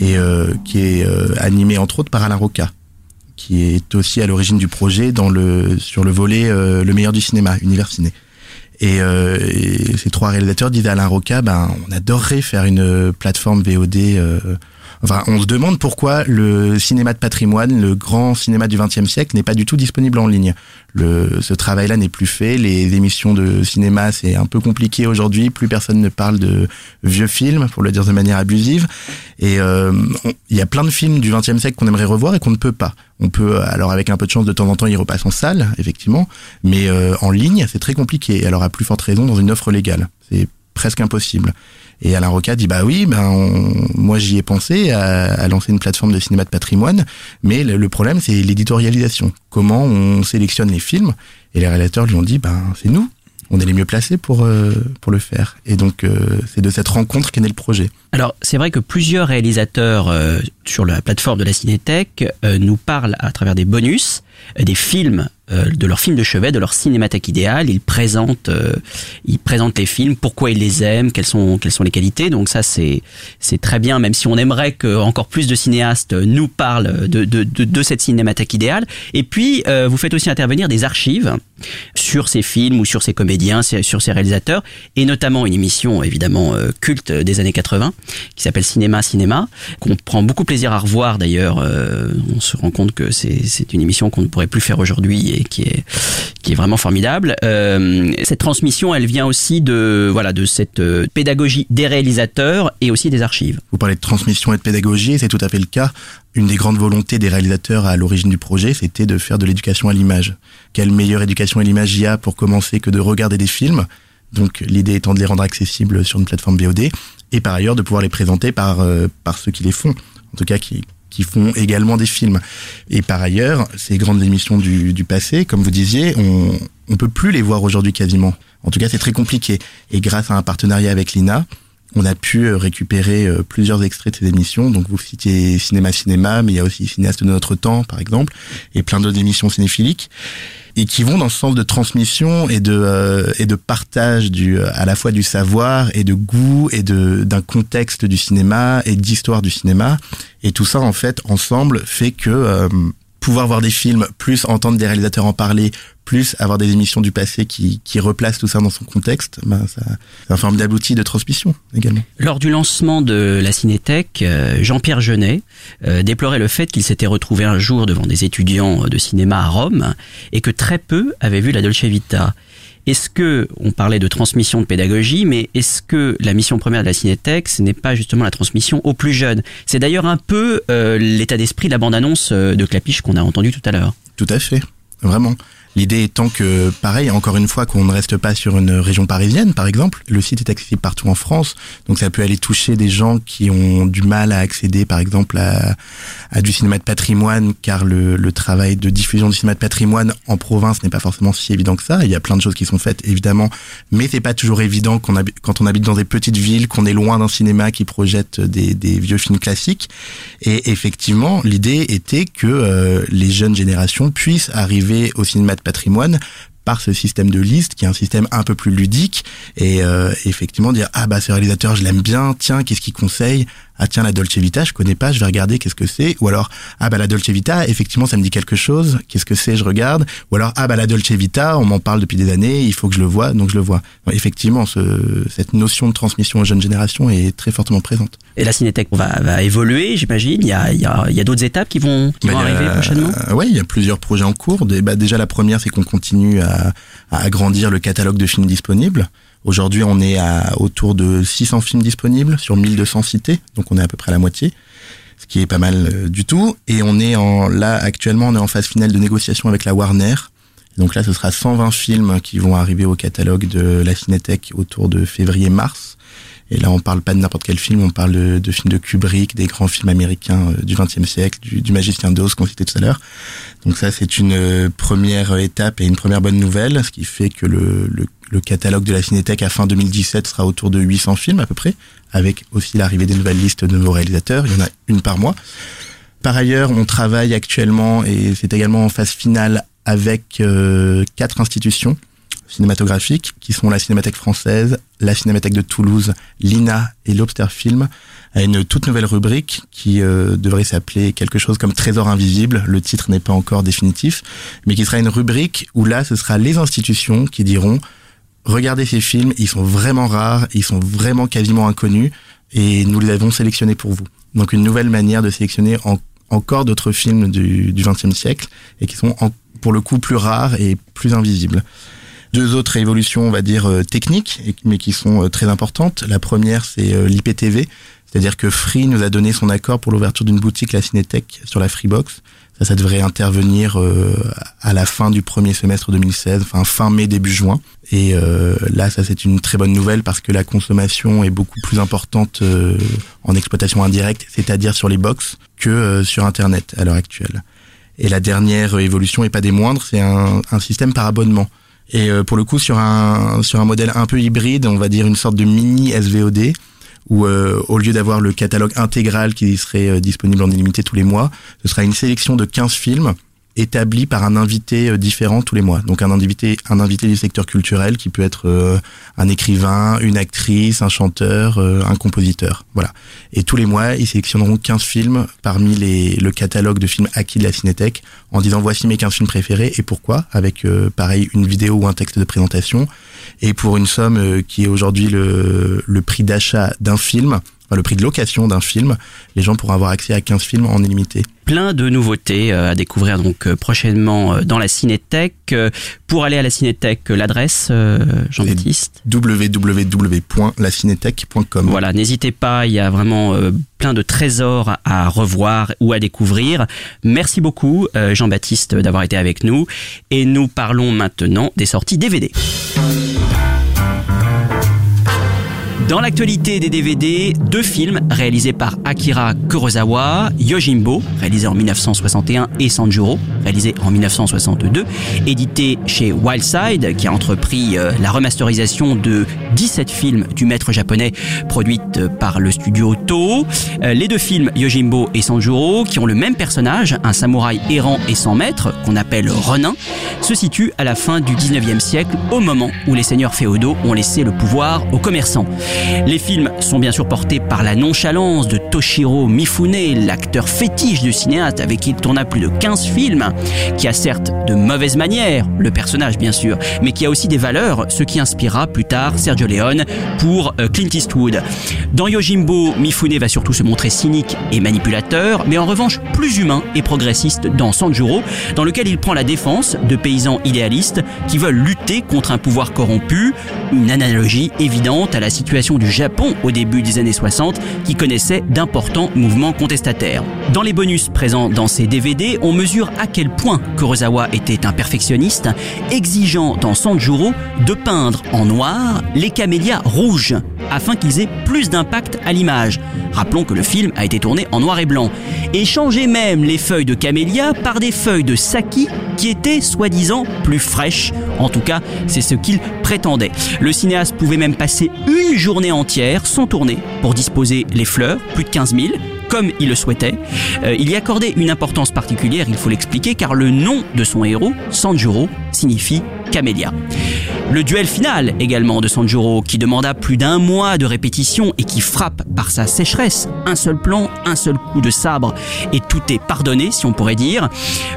et euh, qui est euh, animée entre autres par Alain Roca qui est aussi à l'origine du projet dans le sur le volet euh, le meilleur du cinéma univers ciné. Et, euh, ces trois réalisateurs disent à Alain Roca ben on adorerait faire une plateforme VOD euh, Enfin, on se demande pourquoi le cinéma de patrimoine, le grand cinéma du XXe siècle, n'est pas du tout disponible en ligne. Le, ce travail-là n'est plus fait. Les émissions de cinéma, c'est un peu compliqué aujourd'hui. Plus personne ne parle de vieux films, pour le dire de manière abusive. Et euh, il y a plein de films du XXe siècle qu'on aimerait revoir et qu'on ne peut pas. On peut, alors avec un peu de chance, de temps en temps, y repasse en salle, effectivement, mais euh, en ligne, c'est très compliqué. Alors à plus forte raison dans une offre légale, c'est presque impossible. Et Alain Roca dit bah oui, ben on- moi j'y ai pensé à, à lancer une plateforme de cinéma de patrimoine, mais le, problème c'est l'éditorialisation. Comment on sélectionne les films? Et les réalisateurs lui ont dit ben c'est nous, on est les mieux placés pour euh, pour le faire. Et donc euh, c'est de cette rencontre qu'est né le projet. Alors, c'est vrai que plusieurs réalisateurs euh, sur la plateforme de la Cinétech euh, nous parlent à travers des bonus euh, des films de leurs films de chevet, de leur cinémathèque idéale. Ils présentent, euh, ils présentent les films, pourquoi ils les aiment, quelles sont quelles sont les qualités. Donc ça, c'est c'est très bien, même si on aimerait que encore plus de cinéastes nous parlent de de, de, de cette cinémathèque idéale. Et puis, euh, vous faites aussi intervenir des archives sur ces films ou sur ces comédiens, sur ces réalisateurs, et notamment une émission évidemment euh, culte des années 80 qui s'appelle Cinéma Cinéma, qu'on prend beaucoup plaisir à revoir d'ailleurs. euh, on se rend compte que c'est c'est une émission qu'on ne pourrait plus faire aujourd'hui qui est qui est vraiment formidable. Euh, cette transmission, elle vient aussi de voilà de cette euh, pédagogie des réalisateurs et aussi des archives. Vous parlez de transmission et de pédagogie, c'est tout à fait le cas. Une des grandes volontés des réalisateurs à l'origine du projet, c'était de faire de l'éducation à l'image. Quelle meilleure éducation à l'image il y a pour commencer que de regarder des films? Donc l'idée étant de les rendre accessibles sur une plateforme VOD et par ailleurs de pouvoir les présenter par euh, par ceux qui les font, en tout cas qui font également des films. Et par ailleurs, ces grandes émissions du, du passé, comme vous disiez, on on peut plus les voir aujourd'hui quasiment. En tout cas, c'est très compliqué. Et grâce à un partenariat avec l'INA, on a pu euh, récupérer euh, plusieurs extraits de ces émissions. Donc vous citiez Cinéma Cinéma, mais il y a aussi Cinéaste de notre temps, par exemple, et plein d'autres émissions cinéphiliques et qui vont dans le sens de transmission et de euh, et de partage du à la fois du savoir et de goût et de d'un contexte du cinéma et d'histoire du cinéma et tout ça en fait ensemble fait que pouvoir voir des films, plus entendre des réalisateurs en parler, plus avoir des émissions du passé qui, qui replacent tout ça dans son contexte, ben ça, c'est un formidable outil de transmission également. Lors du lancement de la Cinétech, euh, Jean-Pierre Jeunet euh, déplorait le fait qu'il s'était retrouvé un jour devant des étudiants de cinéma à Rome et que très peu avaient vu la Dolce Vita. Est-ce que, on parlait de transmission de pédagogie, mais est-ce que la mission première de la Cinétech, n'est pas justement la transmission aux plus jeunes? C'est d'ailleurs un peu euh, l'état d'esprit de la bande-annonce de Clapiche qu'on a entendu tout à l'heure. Tout à fait, vraiment. L'idée étant que, pareil, encore une fois, qu'on ne reste pas sur une région parisienne, par exemple. Le site est accessible partout en France, donc ça peut aller toucher des gens qui ont du mal à accéder, par exemple, à, à du cinéma de patrimoine, car le, le, travail de diffusion du cinéma de patrimoine en province n'est pas forcément si évident que ça. Il y a plein de choses qui sont faites, évidemment, mais c'est pas toujours évident qu'on quand on habite dans des petites villes, qu'on est loin d'un cinéma qui projette des, des, vieux films classiques. Et effectivement, l'idée était que euh, les jeunes générations puissent arriver au cinéma patrimoine par ce système de liste qui est un système un peu plus ludique et euh, effectivement dire ah bah ce réalisateur je l'aime bien tiens qu'est-ce qu'il conseille? Ah tiens la Dolce Vita je connais pas je vais regarder qu'est-ce que c'est? Ou alors ah bah la Dolce Vita effectivement ça me dit quelque chose qu'est-ce que c'est? Je regarde. Ou alors ah bah la Dolce Vita on m'en parle depuis des années il faut que je le vois donc je le vois effectivement ce, cette notion de transmission aux jeunes générations est très fortement présente. Et la Cinétech va, va évoluer j'imagine. Il y a, il y a, y a d'autres étapes qui vont, qui bah, vont arriver a, prochainement? euh, ouais il y a plusieurs projets en cours. Bah, déjà la première c'est qu'on continue à, à agrandir le catalogue de films disponibles Aujourd'hui, on est à autour de 600 films disponibles sur 1200 cités, donc on est à peu près à la moitié, ce qui est pas mal euh, du tout. Et on est en là actuellement, on est en phase finale de négociation avec la Warner. Donc là, ce sera 120 films qui vont arriver au catalogue de la Cinétech autour de février-mars. Et là, on parle pas de n'importe quel film, on parle de, films de Kubrick, des grands films américains euh, du XXe siècle, du, du Magicien d'Oz qu'on citait tout à l'heure. Donc ça, c'est une euh, première étape et une première bonne nouvelle, ce qui fait que le, catalogue de la Cinétech à fin 2017 sera autour de 800 films à peu près, avec aussi l'arrivée des nouvelles listes de nouveaux réalisateurs. Il y en a une par mois. Par ailleurs, on travaille actuellement, et c'est également en phase finale, avec euh, quatre institutions cinématographiques qui sont la Cinémathèque française, la Cinémathèque de Toulouse, l'INA et l'Obster Film, à une toute nouvelle rubrique qui euh, devrait s'appeler quelque chose comme Trésor invisible. Le titre n'est pas encore définitif, mais qui sera une rubrique où là, ce sera les institutions qui diront regardez ces films, ils sont vraiment rares, ils sont vraiment quasiment inconnus, et nous les avons sélectionnés pour vous. Donc une nouvelle manière de sélectionner en, encore d'autres films du XXe siècle, et qui sont en, pour le coup plus rares et plus invisibles deux autres évolutions, on va dire, euh, techniques, mais qui sont euh, très importantes. La première, c'est euh, l'IPTV, c'est-à-dire que Free nous a donné son accord pour l'ouverture d'une boutique, la Cinétech, sur la Freebox. Ça, ça devrait intervenir à la fin du premier semestre 2016, enfin fin mai, début juin. Et là, ça c'est une très bonne nouvelle parce que la consommation est beaucoup plus importante en exploitation indirecte, c'est-à-dire sur les box, que sur Internet à l'heure actuelle. Et la dernière évolution, et pas des moindres, c'est un, un système par abonnement. Et euh, pour le coup, sur un sur un modèle un peu hybride, on va dire une sorte de mini SVOD, où euh, au lieu d'avoir le catalogue intégral qui serait euh, disponible en illimité tous les mois, ce sera une sélection de 15 films établi par un invité différent tous les mois. Donc un invité, un invité du secteur culturel qui peut être euh, un écrivain, une actrice, un chanteur, euh, un compositeur. Voilà. Et tous les mois, ils sélectionneront 15 films parmi les, le catalogue de films acquis de la Cinétech en disant voici mes 15 films préférés et pourquoi, avec euh, pareil une vidéo ou un texte de présentation. Et pour une somme qui est aujourd'hui le, le prix d'achat d'un film, enfin, le prix de location d'un film, les gens pourront avoir accès à 15 films en illimité. Plein de nouveautés euh, à découvrir donc euh, prochainement euh, dans la Cinétech. Pour aller à la Cinétech, l'adresse, Jean-Baptiste www.lacinetech.com. Voilà, n'hésitez pas, il y a vraiment plein de trésors à revoir ou à découvrir. Merci beaucoup Jean-Baptiste d'avoir été avec nous et nous parlons maintenant des sorties DVD. Dans l'actualité des DVD, deux films réalisés par Akira Kurosawa, Yojimbo, réalisé en 1961, et Sanjuro, réalisé en 1962, édité chez Wildside, qui a entrepris euh, la remasterisation de 17 films du maître japonais, produite par le studio Toho. Euh, Les deux films, Yojimbo et Sanjuro, qui ont le même personnage, un samouraï errant et sans maître, qu'on appelle Ronin, se situent à la fin du 19e siècle, au moment où les seigneurs féodaux ont laissé le pouvoir aux commerçants. Les films sont bien sûr portés par la nonchalance de Toshiro Mifune, l'acteur fétiche du cinéaste avec qui il tourna plus de 15 films, qui a certes de mauvaises manières, le personnage bien sûr, mais qui a aussi des valeurs, ce qui inspirera plus tard Sergio Leone pour euh, Clint Eastwood. Dans Yojimbo, Mifune va surtout se montrer cynique et manipulateur, mais en revanche plus humain et progressiste dans Sanjuro, dans lequel il prend la défense de paysans idéalistes qui veulent lutter contre un pouvoir corrompu, une analogie évidente à la situation du Japon au début des années 60 qui connaissait d'importants mouvements contestataires. Dans les bonus présents dans ces DVD, on mesure à quel point Kurosawa était un perfectionniste, exigeant dans Sanjuro de peindre en noir les camélias rouges afin qu'ils aient plus d'impact à l'image. Rappelons que le film a été tourné en noir et blanc. Et changer même les feuilles de camélia par des feuilles de saki qui étaient soi-disant plus fraîches. En tout cas, c'est ce qu'il prétendait. Le cinéaste pouvait même passer une journée entière sans tourner pour disposer les fleurs, plus de 15 000, comme il le souhaitait. Euh, il y accordait une importance particulière, il faut l'expliquer, car le nom de son héros, Sanjuro, signifie camélia. Le duel final également de Sanjuro, qui demanda plus d'un mois de répétition et qui frappe par sa sécheresse. Un seul plan, un seul coup de sabre et tout est pardonné, si on pourrait dire.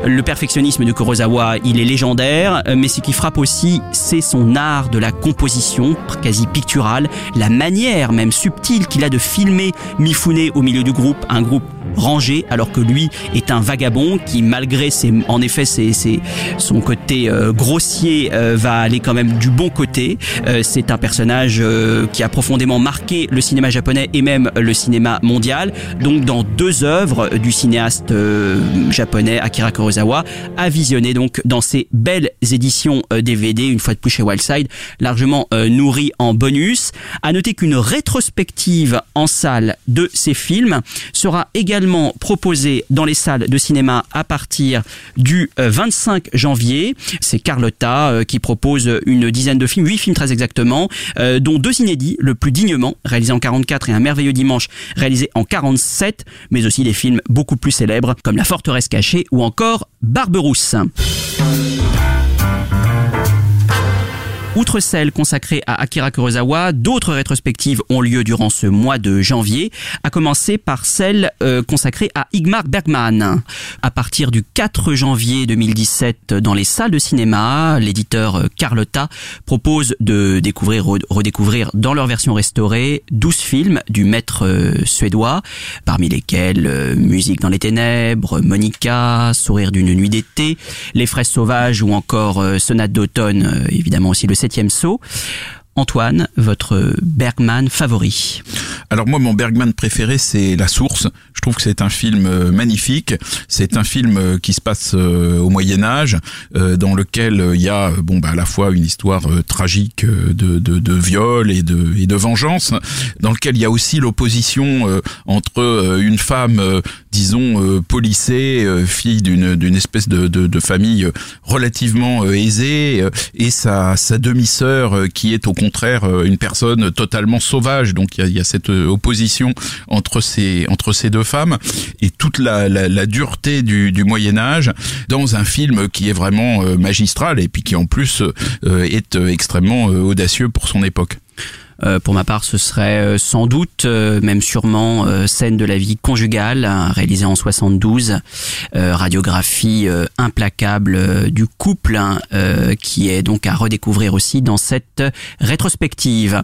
Le perfectionnisme de Kurosawa, il est légendaire, mais ce qui frappe aussi, c'est son art de la composition, quasi picturale, la manière même subtile qu'il a de filmer Mifune au milieu du groupe, un groupe rangé alors que lui est un vagabond qui malgré ses, en effet ses, ses- son côté euh, grossier euh, va aller quand même du bon côté. Euh, c'est un personnage euh, qui a profondément marqué le cinéma japonais et même le cinéma mondial. Donc dans deux œuvres du cinéaste euh, japonais Akira Kurosawa a visionné donc dans ces belles éditions euh, DVD une fois de plus chez Wildside largement euh, nourries en bonus. À noter qu'une rétrospective en salle de ces films sera également proposée dans les salles de cinéma à partir du euh, 25 janvier. C'est Carlotta euh, qui propose une dizaine de films, huit films très exactement, euh, dont deux inédits, le plus dignement, réalisé en 44 et un merveilleux dimanche, réalisé en 47, mais aussi des films beaucoup plus célèbres comme La forteresse cachée ou encore Barberousse. Outre celle consacrée à Akira Kurosawa, d'autres rétrospectives ont lieu durant ce mois de janvier, à commencer par celle euh, consacrée à Igmar Bergman. À partir du 4 janvier 2017, dans les salles de cinéma, l'éditeur euh, Carlotta propose de découvrir, re- redécouvrir dans leur version restaurée 12 films du maître euh, suédois, parmi lesquels euh, Musique dans les ténèbres, Monica, Sourire d'une nuit d'été, Les fraises sauvages ou encore Sonate d'automne, évidemment aussi le saut. Antoine, votre Bergman favori Alors moi, mon Bergman préféré, c'est La Source. Je trouve que c'est un film euh, magnifique. C'est un film euh, qui se passe euh, au Moyen Âge, dans lequel il y a bon bah à la fois une histoire tragique de, de, viol et de, et de vengeance, dans lequel il y a aussi l'opposition entre une femme, disons policée, fille d'une d'une espèce de, de, famille relativement aisée, et sa, sa demi-sœur qui est au contraire une personne totalement sauvage. Donc il y a, cette opposition entre ces entre ces deux femmes et toute la, la, la dureté du, du Moyen Âge dans un film qui est vraiment euh, magistral et puis qui en plus euh, est euh, extrêmement audacieux pour son époque. Euh, pour ma part, ce serait euh, sans doute, euh, même sûrement, scène de la vie conjugale, hein, réalisée en 72, euh, radiographie implacable du couple, hein, qui est donc à redécouvrir aussi dans cette rétrospective.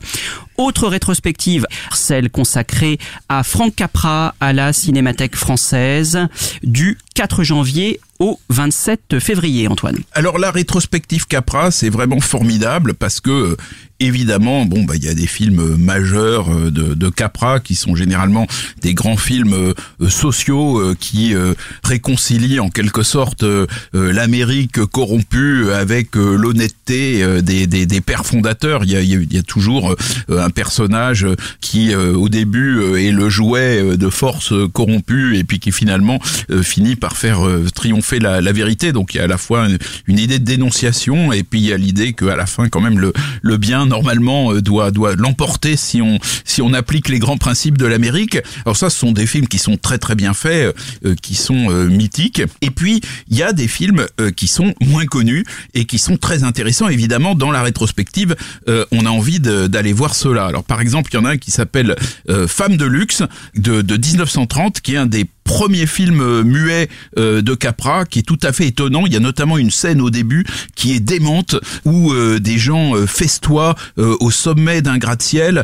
Autre rétrospective, celle consacrée à Franck Capra à la Cinémathèque française du 4 janvier au 27 février, Antoine. Alors la rétrospective Capra, c'est vraiment formidable parce que évidemment, bon bah il y a des films euh, majeurs euh, de, de Capra qui sont généralement des grands films euh, sociaux qui réconcilient en quelque sorte l'Amérique corrompue avec l'honnêteté des, des, des pères fondateurs. Il y a, il y a- toujours un personnage qui au début est le jouet de forces corrompues et puis qui finalement finit par faire triompher la, la vérité. Donc il y a à la fois une, une idée de dénonciation et puis il y a l'idée qu'à la fin quand même le, le bien normalement euh, doit doit l'emporter si on si on applique les grands principes de l'Amérique. Alors ça ce sont des films qui sont très très bien faits, euh, qui sont euh, mythiques. Et puis il y a des films euh, qui sont moins connus et qui sont très intéressants évidemment dans la rétrospective. euh, on a envie d'aller voir cela. Alors par exemple il y en a un qui s'appelle euh, Femme de luxe de, de 1930 qui est un des premiers films euh, muets euh, de Capra qui est tout à fait étonnant. Il y a notamment une scène au début qui est démente où euh, des gens festoient au sommet d'un gratte-ciel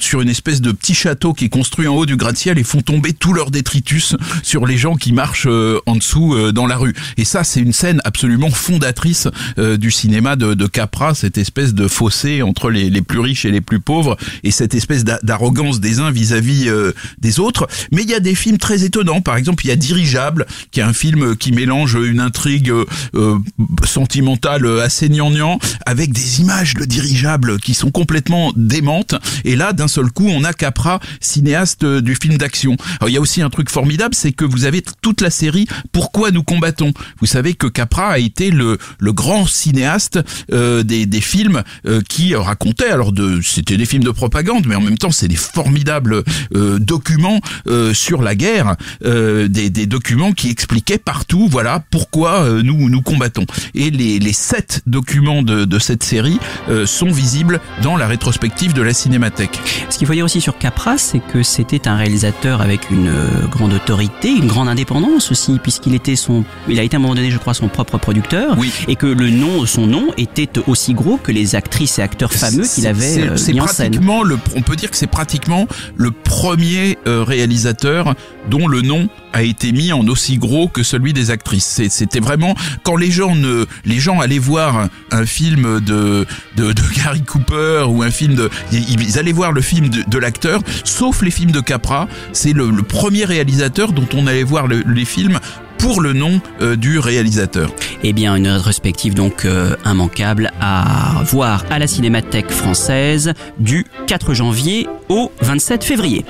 sur une espèce de petit château qui est construit en haut du gratte-ciel et font tomber tout leur détritus sur les gens qui marchent en dessous dans la rue. Et ça, c'est une scène absolument fondatrice du cinéma de, de Capra, cette espèce de fossé entre les, les plus riches et les plus pauvres et cette espèce d'a- d'arrogance des uns vis-à-vis euh, des autres. Mais il y a des films très étonnants. Par exemple, il y a Dirigeable, qui est un film qui mélange une intrigue euh, euh, sentimentale assez gnangnan avec des images de dirigeables qui sont complètement démentes. Et là, d'un seul coup, on a Capra, cinéaste du film d'action. Il y a aussi un truc formidable, c'est que vous avez toute la série Pourquoi nous combattons? Vous savez que Capra a été le, le grand cinéaste euh, des, des films euh, qui racontaient, alors de, c'était des films de propagande, mais en même temps, c'est des formidables euh, documents euh, sur la guerre, euh, des, des documents qui expliquaient partout, voilà, pourquoi euh, nous nous combattons. Et les, les sept documents de, de cette série euh, sont visibles dans la rétrospective de la Cinémathèque. Ce qu'il faut dire aussi sur Capra, c'est que c'était un réalisateur avec une euh, grande autorité, une grande indépendance aussi, puisqu'il était son, il a été à un moment donné, je crois, son propre producteur, et que le nom, son nom était aussi gros que les actrices et acteurs fameux qu'il avait euh, c'est mis en scène. pratiquement le, on peut dire que c'est pratiquement le premier euh, réalisateur dont le nom a été mis en aussi gros que celui des actrices. C'était vraiment quand les gens ne, les gens allaient voir un, film de, de Gary Cooper ou un film de, ils, allaient voir le film de, l'acteur, sauf les films de Capra. C'est le, premier réalisateur dont on allait voir le- les films pour le nom euh, du réalisateur. Eh bien, une rétrospective donc euh, immanquable à voir à la Cinémathèque française du 4 janvier au 27 février.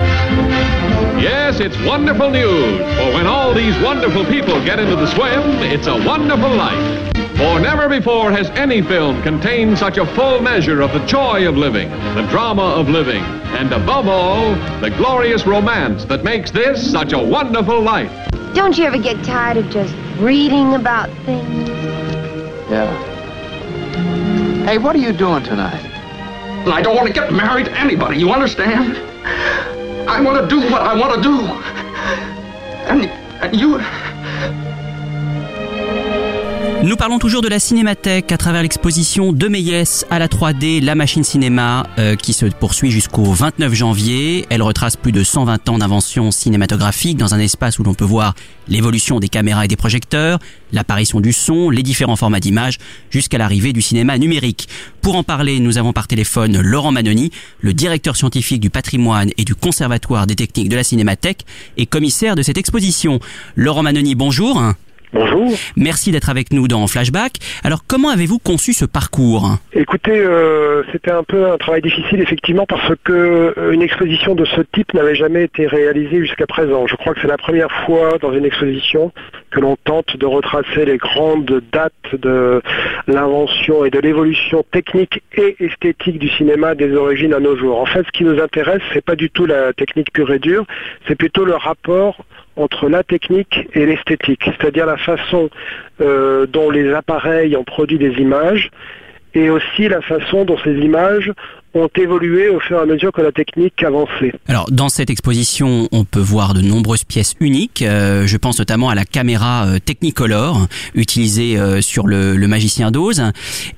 Yes, it's wonderful news. For when all these wonderful people get into the swim, it's a wonderful life. For never before has any film contained such a full measure of the joy of living, the drama of living, and above all, the glorious romance that makes this such a wonderful life. Don't you ever get tired of just reading about things? Yeah. Hey, what are you doing tonight? I don't want to get married to anybody, you understand? I want to do what I want to do. And, and you. Nous parlons toujours de la Cinémathèque à travers l'exposition de Méliès à la 3D, la machine cinéma, euh, qui se poursuit jusqu'au 29 janvier. Elle retrace plus de 120 ans d'invention cinématographique dans un espace où l'on peut voir l'évolution des caméras et des projecteurs, l'apparition du son, les différents formats d'image, jusqu'à l'arrivée du cinéma numérique. Pour en parler, nous avons par téléphone Laurent Manoni, le directeur scientifique du patrimoine et du conservatoire des techniques de la Cinémathèque et commissaire de cette exposition. Laurent Manoni, bonjour. Bonjour. Merci d'être avec nous dans Flashback. Alors, comment avez-vous conçu ce parcours Écoutez, euh, c'était un peu un travail difficile effectivement parce que euh, une exposition de ce type n'avait jamais été réalisée jusqu'à présent. Je crois que c'est la première fois dans une exposition que l'on tente de retracer les grandes dates de l'invention et de l'évolution technique et esthétique du cinéma des origines à nos jours. En fait, ce qui nous intéresse, c'est pas du tout la technique pure et dure, c'est plutôt le rapport entre la technique et l'esthétique, c'est-à-dire la façon euh, dont les appareils ont produit des images et aussi la façon dont ces images ont évolué au fur et à mesure que la technique avançait. Alors, dans cette exposition, on peut voir de nombreuses pièces uniques. Euh, je pense notamment à la caméra euh, Technicolor utilisée euh, sur le, le Magicien d'Oz.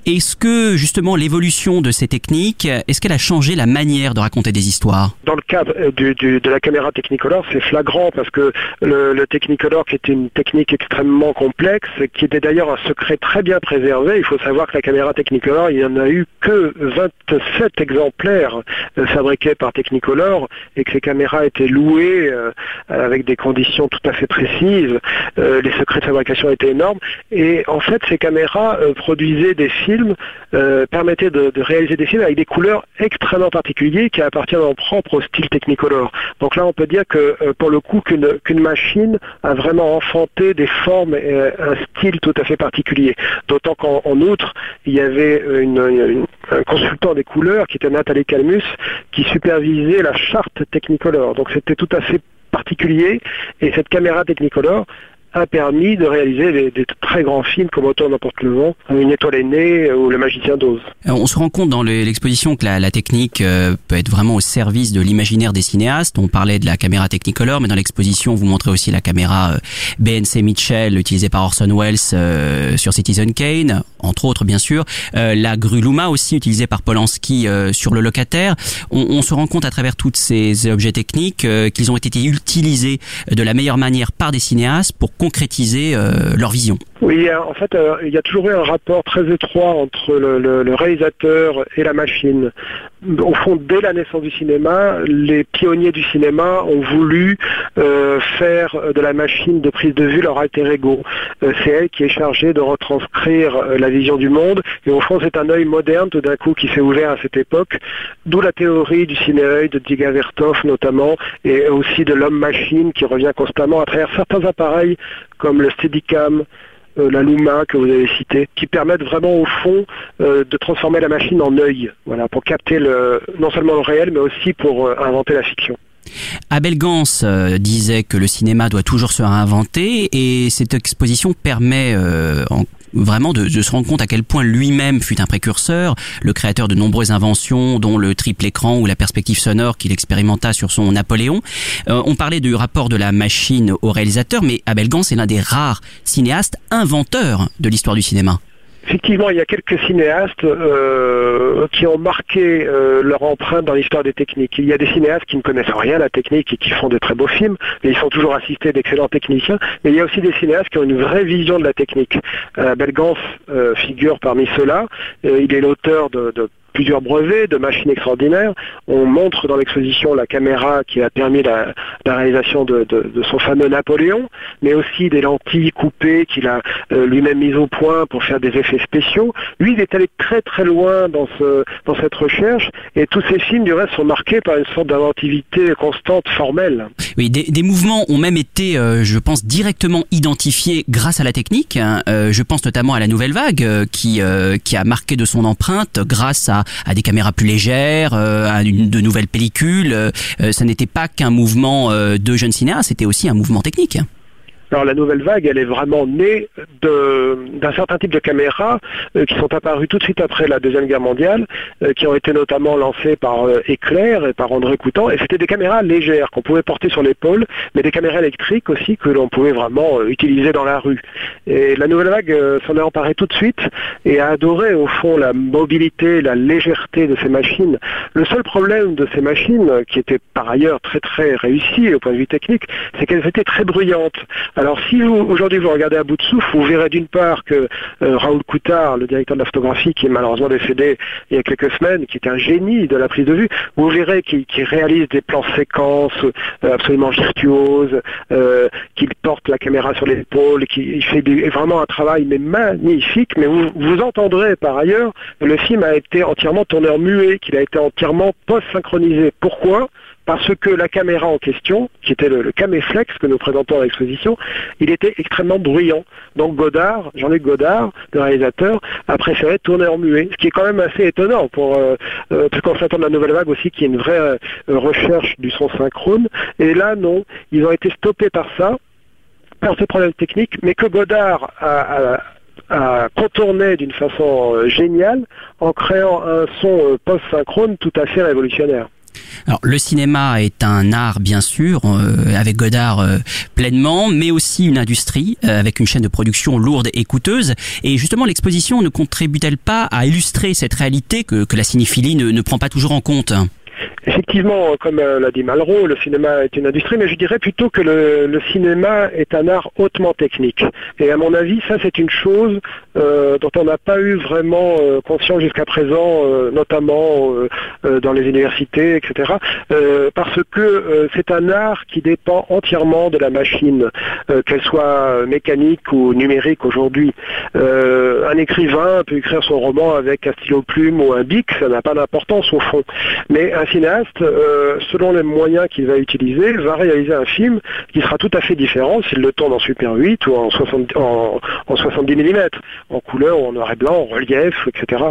Est-ce que justement l'évolution de ces techniques, est-ce qu'elle a changé la manière de raconter des histoires? Dans le cas euh, du- du- de la caméra Technicolor, c'est flagrant parce que le, le Technicolor, qui était une technique extrêmement complexe, qui était d'ailleurs un secret très bien préservé, il faut savoir que la caméra Technicolor, il n'y en a eu que 27 exemplaires euh, fabriqués par Technicolor et que ces caméras étaient louées euh, avec des conditions tout à fait précises. Euh, les secrets de fabrication étaient énormes et en fait ces caméras produisaient des films, permettaient de, réaliser des films avec des couleurs extrêmement particulières qui appartiennent en propre au style Technicolor. Donc là on peut dire que pour le coup qu'une machine a vraiment enfanté des formes et un style tout à fait particulier. D'autant qu'en en outre il y avait un consultant des couleurs qui était Nathalie Calmus qui supervisait la charte Technicolor. Donc c'était tout à fait particulier et cette caméra Technicolor a permis de réaliser des, très grands films comme Autant n'importe le vent, Une étoile aînée ou Le magicien d'Oz. Euh, On se rend compte dans le- l'exposition que la, technique euh, peut être vraiment au service de l'imaginaire des cinéastes. On parlait de la caméra Technicolor, mais dans l'exposition, vous montrez aussi la caméra euh, BNC Mitchell utilisée par Orson Welles sur Citizen Kane, entre autres bien sûr. Euh, la grue Luma aussi utilisée par Polanski euh, sur Le Locataire. On, se rend compte à travers tous ces objets techniques euh, qu'ils ont été utilisés de la meilleure manière par des cinéastes pour concrétiser euh, leur vision. Oui, euh, en fait, euh, il y a toujours eu un rapport très étroit entre le, réalisateur et la machine. Au fond, dès la naissance du cinéma, les pionniers du cinéma ont voulu euh, faire de la machine de prise de vue leur alter ego. C'est elle qui est chargée de retranscrire la vision du monde. Et au fond, c'est un œil moderne tout d'un coup qui s'est ouvert à cette époque. D'où la théorie du ciné-œil de Dziga Vertov notamment, et aussi de l'homme-machine qui revient constamment à travers certains appareils comme le Steadicam, la Luma que vous avez cité, qui permettent vraiment au fond euh, de transformer la machine en œil, voilà, pour capter non seulement le réel, mais aussi pour euh, inventer la fiction. Abel Gans euh, disait que le cinéma doit toujours se réinventer et cette exposition permet euh, en- vraiment de, de se rendre compte à quel point lui-même fut un précurseur, le créateur de nombreuses inventions, dont le triple écran ou la perspective sonore qu'il expérimenta sur son Napoléon. Euh, on parlait du rapport de la machine au réalisateur, mais Abel Gans est l'un des rares cinéastes inventeurs de l'histoire du cinéma. Effectivement, il y a quelques cinéastes euh, qui ont marqué euh, leur empreinte dans l'histoire des techniques. Il y a des cinéastes qui ne connaissent rien à la technique et qui font de très beaux films, mais ils sont toujours assistés d'excellents techniciens. Mais il y a aussi des cinéastes qui ont une vraie vision de la technique. Euh, euh, figure parmi ceux-là. Il est l'auteur de plusieurs brevets de machines extraordinaires. On montre dans l'exposition la caméra qui a permis la, la réalisation de, de- de son fameux Napoléon, mais aussi des lentilles coupées qu'il a euh, lui-même mises au point pour faire des effets spéciaux. Lui, il est allé très très loin dans, ce, dans cette recherche et tous ses films, du reste, sont marqués par une sorte d'inventivité constante, formelle. Oui, des, des mouvements ont même été, euh, je pense, directement identifiés grâce à la technique. hein. Euh, je pense notamment à la nouvelle vague euh, qui euh, qui a marqué de son empreinte grâce à, à des caméras plus légères, euh, à une, de nouvelles pellicules. Euh, euh, ça n'était pas qu'un mouvement de jeunes cinéastes, c'était aussi un mouvement technique. Alors la nouvelle vague, elle est vraiment née d'un certain type de caméras euh, qui sont apparues tout de suite après la Deuxième Guerre mondiale, euh, qui ont été notamment lancées par euh, Éclair et par André Coutan. Et c'était des caméras légères qu'on pouvait porter sur l'épaule, mais des caméras électriques aussi que l'on pouvait vraiment euh, utiliser dans la rue. Et la nouvelle vague s'en est emparée tout de suite et a adoré au fond la mobilité, la légèreté de ces machines. Le seul problème de ces machines, qui étaient par ailleurs très très réussies au point de vue technique, c'est qu'elles étaient très bruyantes. Si vous aujourd'hui vous regardez à bout de souffle, vous verrez d'une part que euh, Raoul Coutard, le directeur de la photographie, qui est malheureusement décédé il y a quelques semaines, qui est un génie de la prise de vue, vous verrez qu'il réalise des plans séquences euh, absolument virtuoses, euh, qu'il porte la caméra sur l'épaule, qu'il il fait vraiment un travail mais magnifique. Mais vous, entendrez par ailleurs, le film a été entièrement tourneur muet, qu'il a été entièrement post-synchronisé. Pourquoi? Parce que la caméra en question, qui était le, le Caméflex que nous présentons à l'exposition, il était extrêmement bruyant. Donc Godard, Jean-Luc Godard, le réalisateur, a préféré tourner en muet, ce qui est quand même assez étonnant pour euh, euh, parce qu'on s'attend de la nouvelle vague aussi, qui est une vraie euh, recherche du son synchrone. Et là, non, ils ont été stoppés par ça, par ce problème technique, mais que Godard a, a a contourné d'une façon euh, géniale en créant un son post-synchrone tout à fait révolutionnaire. Alors le cinéma est un art bien sûr, euh, avec Godard euh, pleinement, mais aussi une industrie euh, avec une chaîne de production lourde et coûteuse. Et justement l'exposition ne contribue-t-elle pas à illustrer cette réalité que, la cinéphilie ne prend pas toujours en compte? Effectivement, comme euh, l'a dit Malraux, le cinéma est une industrie, mais je dirais plutôt que le, cinéma est un art hautement technique. Et à mon avis, ça c'est une chose euh, dont on n'a pas eu vraiment euh, conscience jusqu'à présent, euh, notamment euh, euh, dans les universités, etc. euh, parce que euh, c'est un art qui dépend entièrement de la machine, euh, qu'elle soit mécanique ou numérique aujourd'hui. Euh, un écrivain peut écrire son roman avec un stylo plume ou un bic, ça n'a pas d'importance au fond. Mais un euh, selon les moyens qu'il va utiliser, va réaliser un film qui sera tout à fait différent s'il le tourne en Super 8 ou en, 60, en, en 70 mm, en couleur ou en noir et blanc, en relief, etc.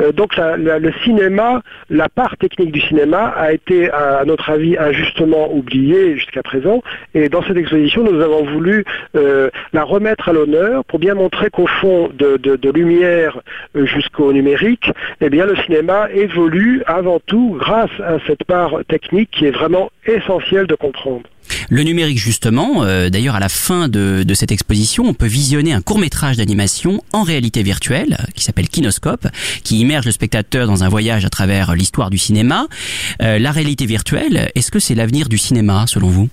Euh, donc le cinéma, la part technique du cinéma a été, à, notre avis, injustement oubliée jusqu'à présent. Et dans cette exposition, nous avons voulu euh, la remettre à l'honneur pour bien montrer qu'au fond de, lumière jusqu'au numérique, eh bien le cinéma évolue avant tout grâce à cette part technique qui est vraiment essentielle de comprendre. Le numérique justement, euh, d'ailleurs à la fin de, cette exposition, on peut visionner un court métrage d'animation en réalité virtuelle euh, qui s'appelle Kinoscope, qui immerge le spectateur dans un voyage à travers l'histoire du cinéma. Euh, la réalité virtuelle, est-ce que c'est l'avenir du cinéma selon vous?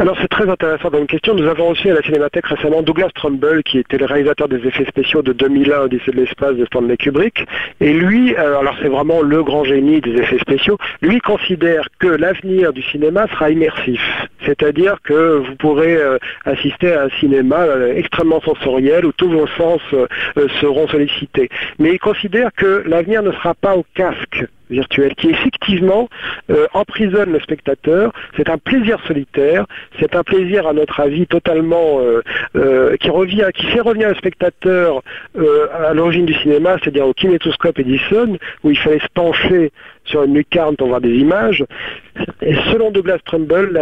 Alors c'est très intéressant dans une question. Nous avons reçu à la Cinémathèque récemment Douglas Trumbull, qui était le réalisateur des effets spéciaux de 2001, Odyssée de l'espace de Stanley Kubrick. Et lui, euh, alors c'est vraiment le grand génie des effets spéciaux, lui considère que l'avenir du cinéma sera immersif. C'est-à-dire que vous pourrez euh, assister à un cinéma euh, extrêmement sensoriel où tous vos sens seront sollicités. Mais il considère que l'avenir ne sera pas au casque virtuel qui effectivement euh, emprisonne le spectateur. C'est un plaisir solitaire, c'est un plaisir à notre avis totalement euh, euh, qui revient, qui fait revenir le spectateur à l'origine du cinéma, c'est-à-dire au kinétoscope Edison, où il fallait se pencher sur une lucarne pour voir des images. Et selon Douglas Trumbull,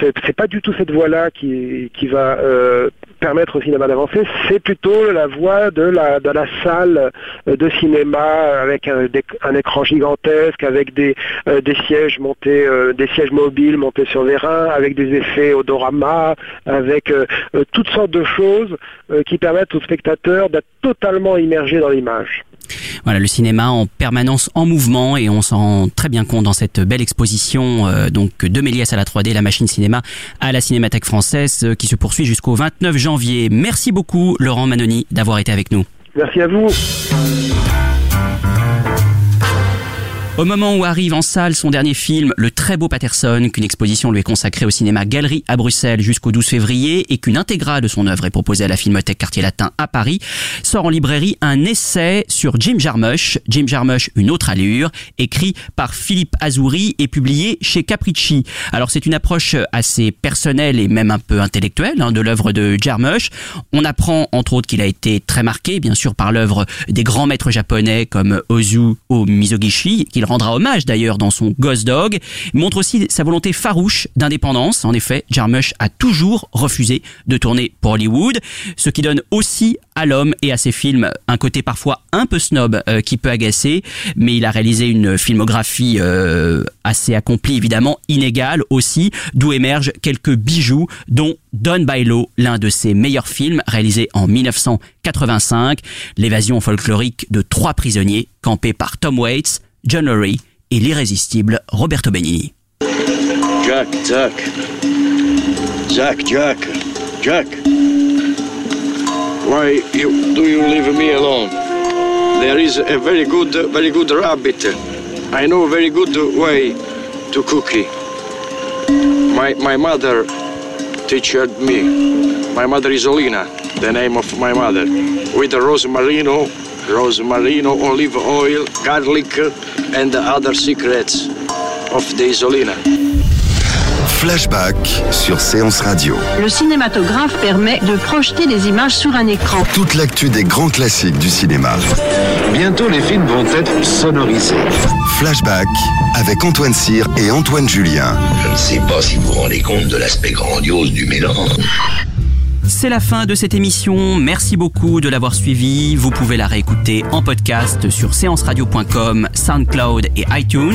c'est pas du tout cette voie-là qui, qui va permettre au cinéma d'avancer, c'est plutôt la voie de la, salle euh, de cinéma avec un, écran gigantesque, avec des, euh, euh, des sièges mobiles montés sur les reins, avec des effets odorama, avec toutes sortes de choses qui permettent au spectateur d'être totalement immergé dans l'image. Voilà, le cinéma en permanence en mouvement et on s'en rend très bien compte dans cette belle exposition euh, donc de Méliès à la 3D, la machine cinéma à la Cinémathèque française euh, qui se poursuit jusqu'au 29 janvier. Merci beaucoup Laurent Manoni d'avoir été avec nous. Merci à vous. Au moment où arrive en salle son dernier film, Le très beau Patterson, qu'une exposition lui est consacrée au cinéma Galerie à Bruxelles jusqu'au 12 février et qu'une intégrale de son œuvre est proposée à la Filmothèque Quartier Latin à Paris, sort en librairie un essai sur Jim Jarmusch, Jim Jarmusch, une autre allure, écrit par Philippe Azouri et publié chez Capricci. Alors c'est une approche assez personnelle et même un peu intellectuelle hein, de l'œuvre de Jarmusch. On apprend entre autres qu'il a été très marqué, bien sûr, par l'œuvre des grands maîtres japonais comme Ozu Mizogishi, qu'il rendra hommage d'ailleurs dans son Ghost Dog, montre aussi sa volonté farouche d'indépendance. En effet, Jarmusch a toujours refusé de tourner pour Hollywood, ce qui donne aussi à l'homme et à ses films un côté parfois un peu snob euh, qui peut agacer, mais il a réalisé une filmographie euh, assez accomplie, évidemment inégale aussi, d'où émergent quelques bijoux, dont Don Bailo, l'un de ses meilleurs films, réalisé en 1985, l'évasion folklorique de trois prisonniers campés par Tom Waits, John Lurie et l'irrésistible Roberto Benigni. Jack, Jack. Jack, Jack, Jack. Why you, do you leave me alone? There is a very good, very good rabbit. I know very good way to cook it. My, my mother teached me. My mother is Olina, the name of my mother. With rosemarino, rosemarino, olive oil, garlic, and other secrets of the Isolina. Flashback sur Séance Radio. Le cinématographe permet de projeter les images sur un écran. Toute l'actu des grands classiques du cinéma. Bientôt, les films vont être sonorisés. Flashback avec Antoine Cyr et Antoine Julien. Je ne sais pas si vous vous rendez compte de l'aspect grandiose du mélange. C'est la fin de cette émission. Merci beaucoup de l'avoir suivi. Vous pouvez la réécouter en podcast sur séanceradio.com, SoundCloud et iTunes.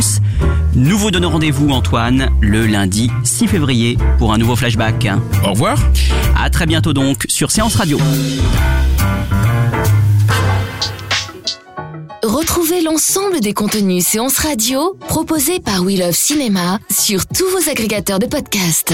Nous vous donnons rendez-vous, Antoine, le lundi 6 février pour un nouveau flashback. Au revoir. À très bientôt donc sur Séance Radio. Retrouvez l'ensemble des contenus séances radio proposés par We Love Cinéma sur tous vos agrégateurs de podcasts.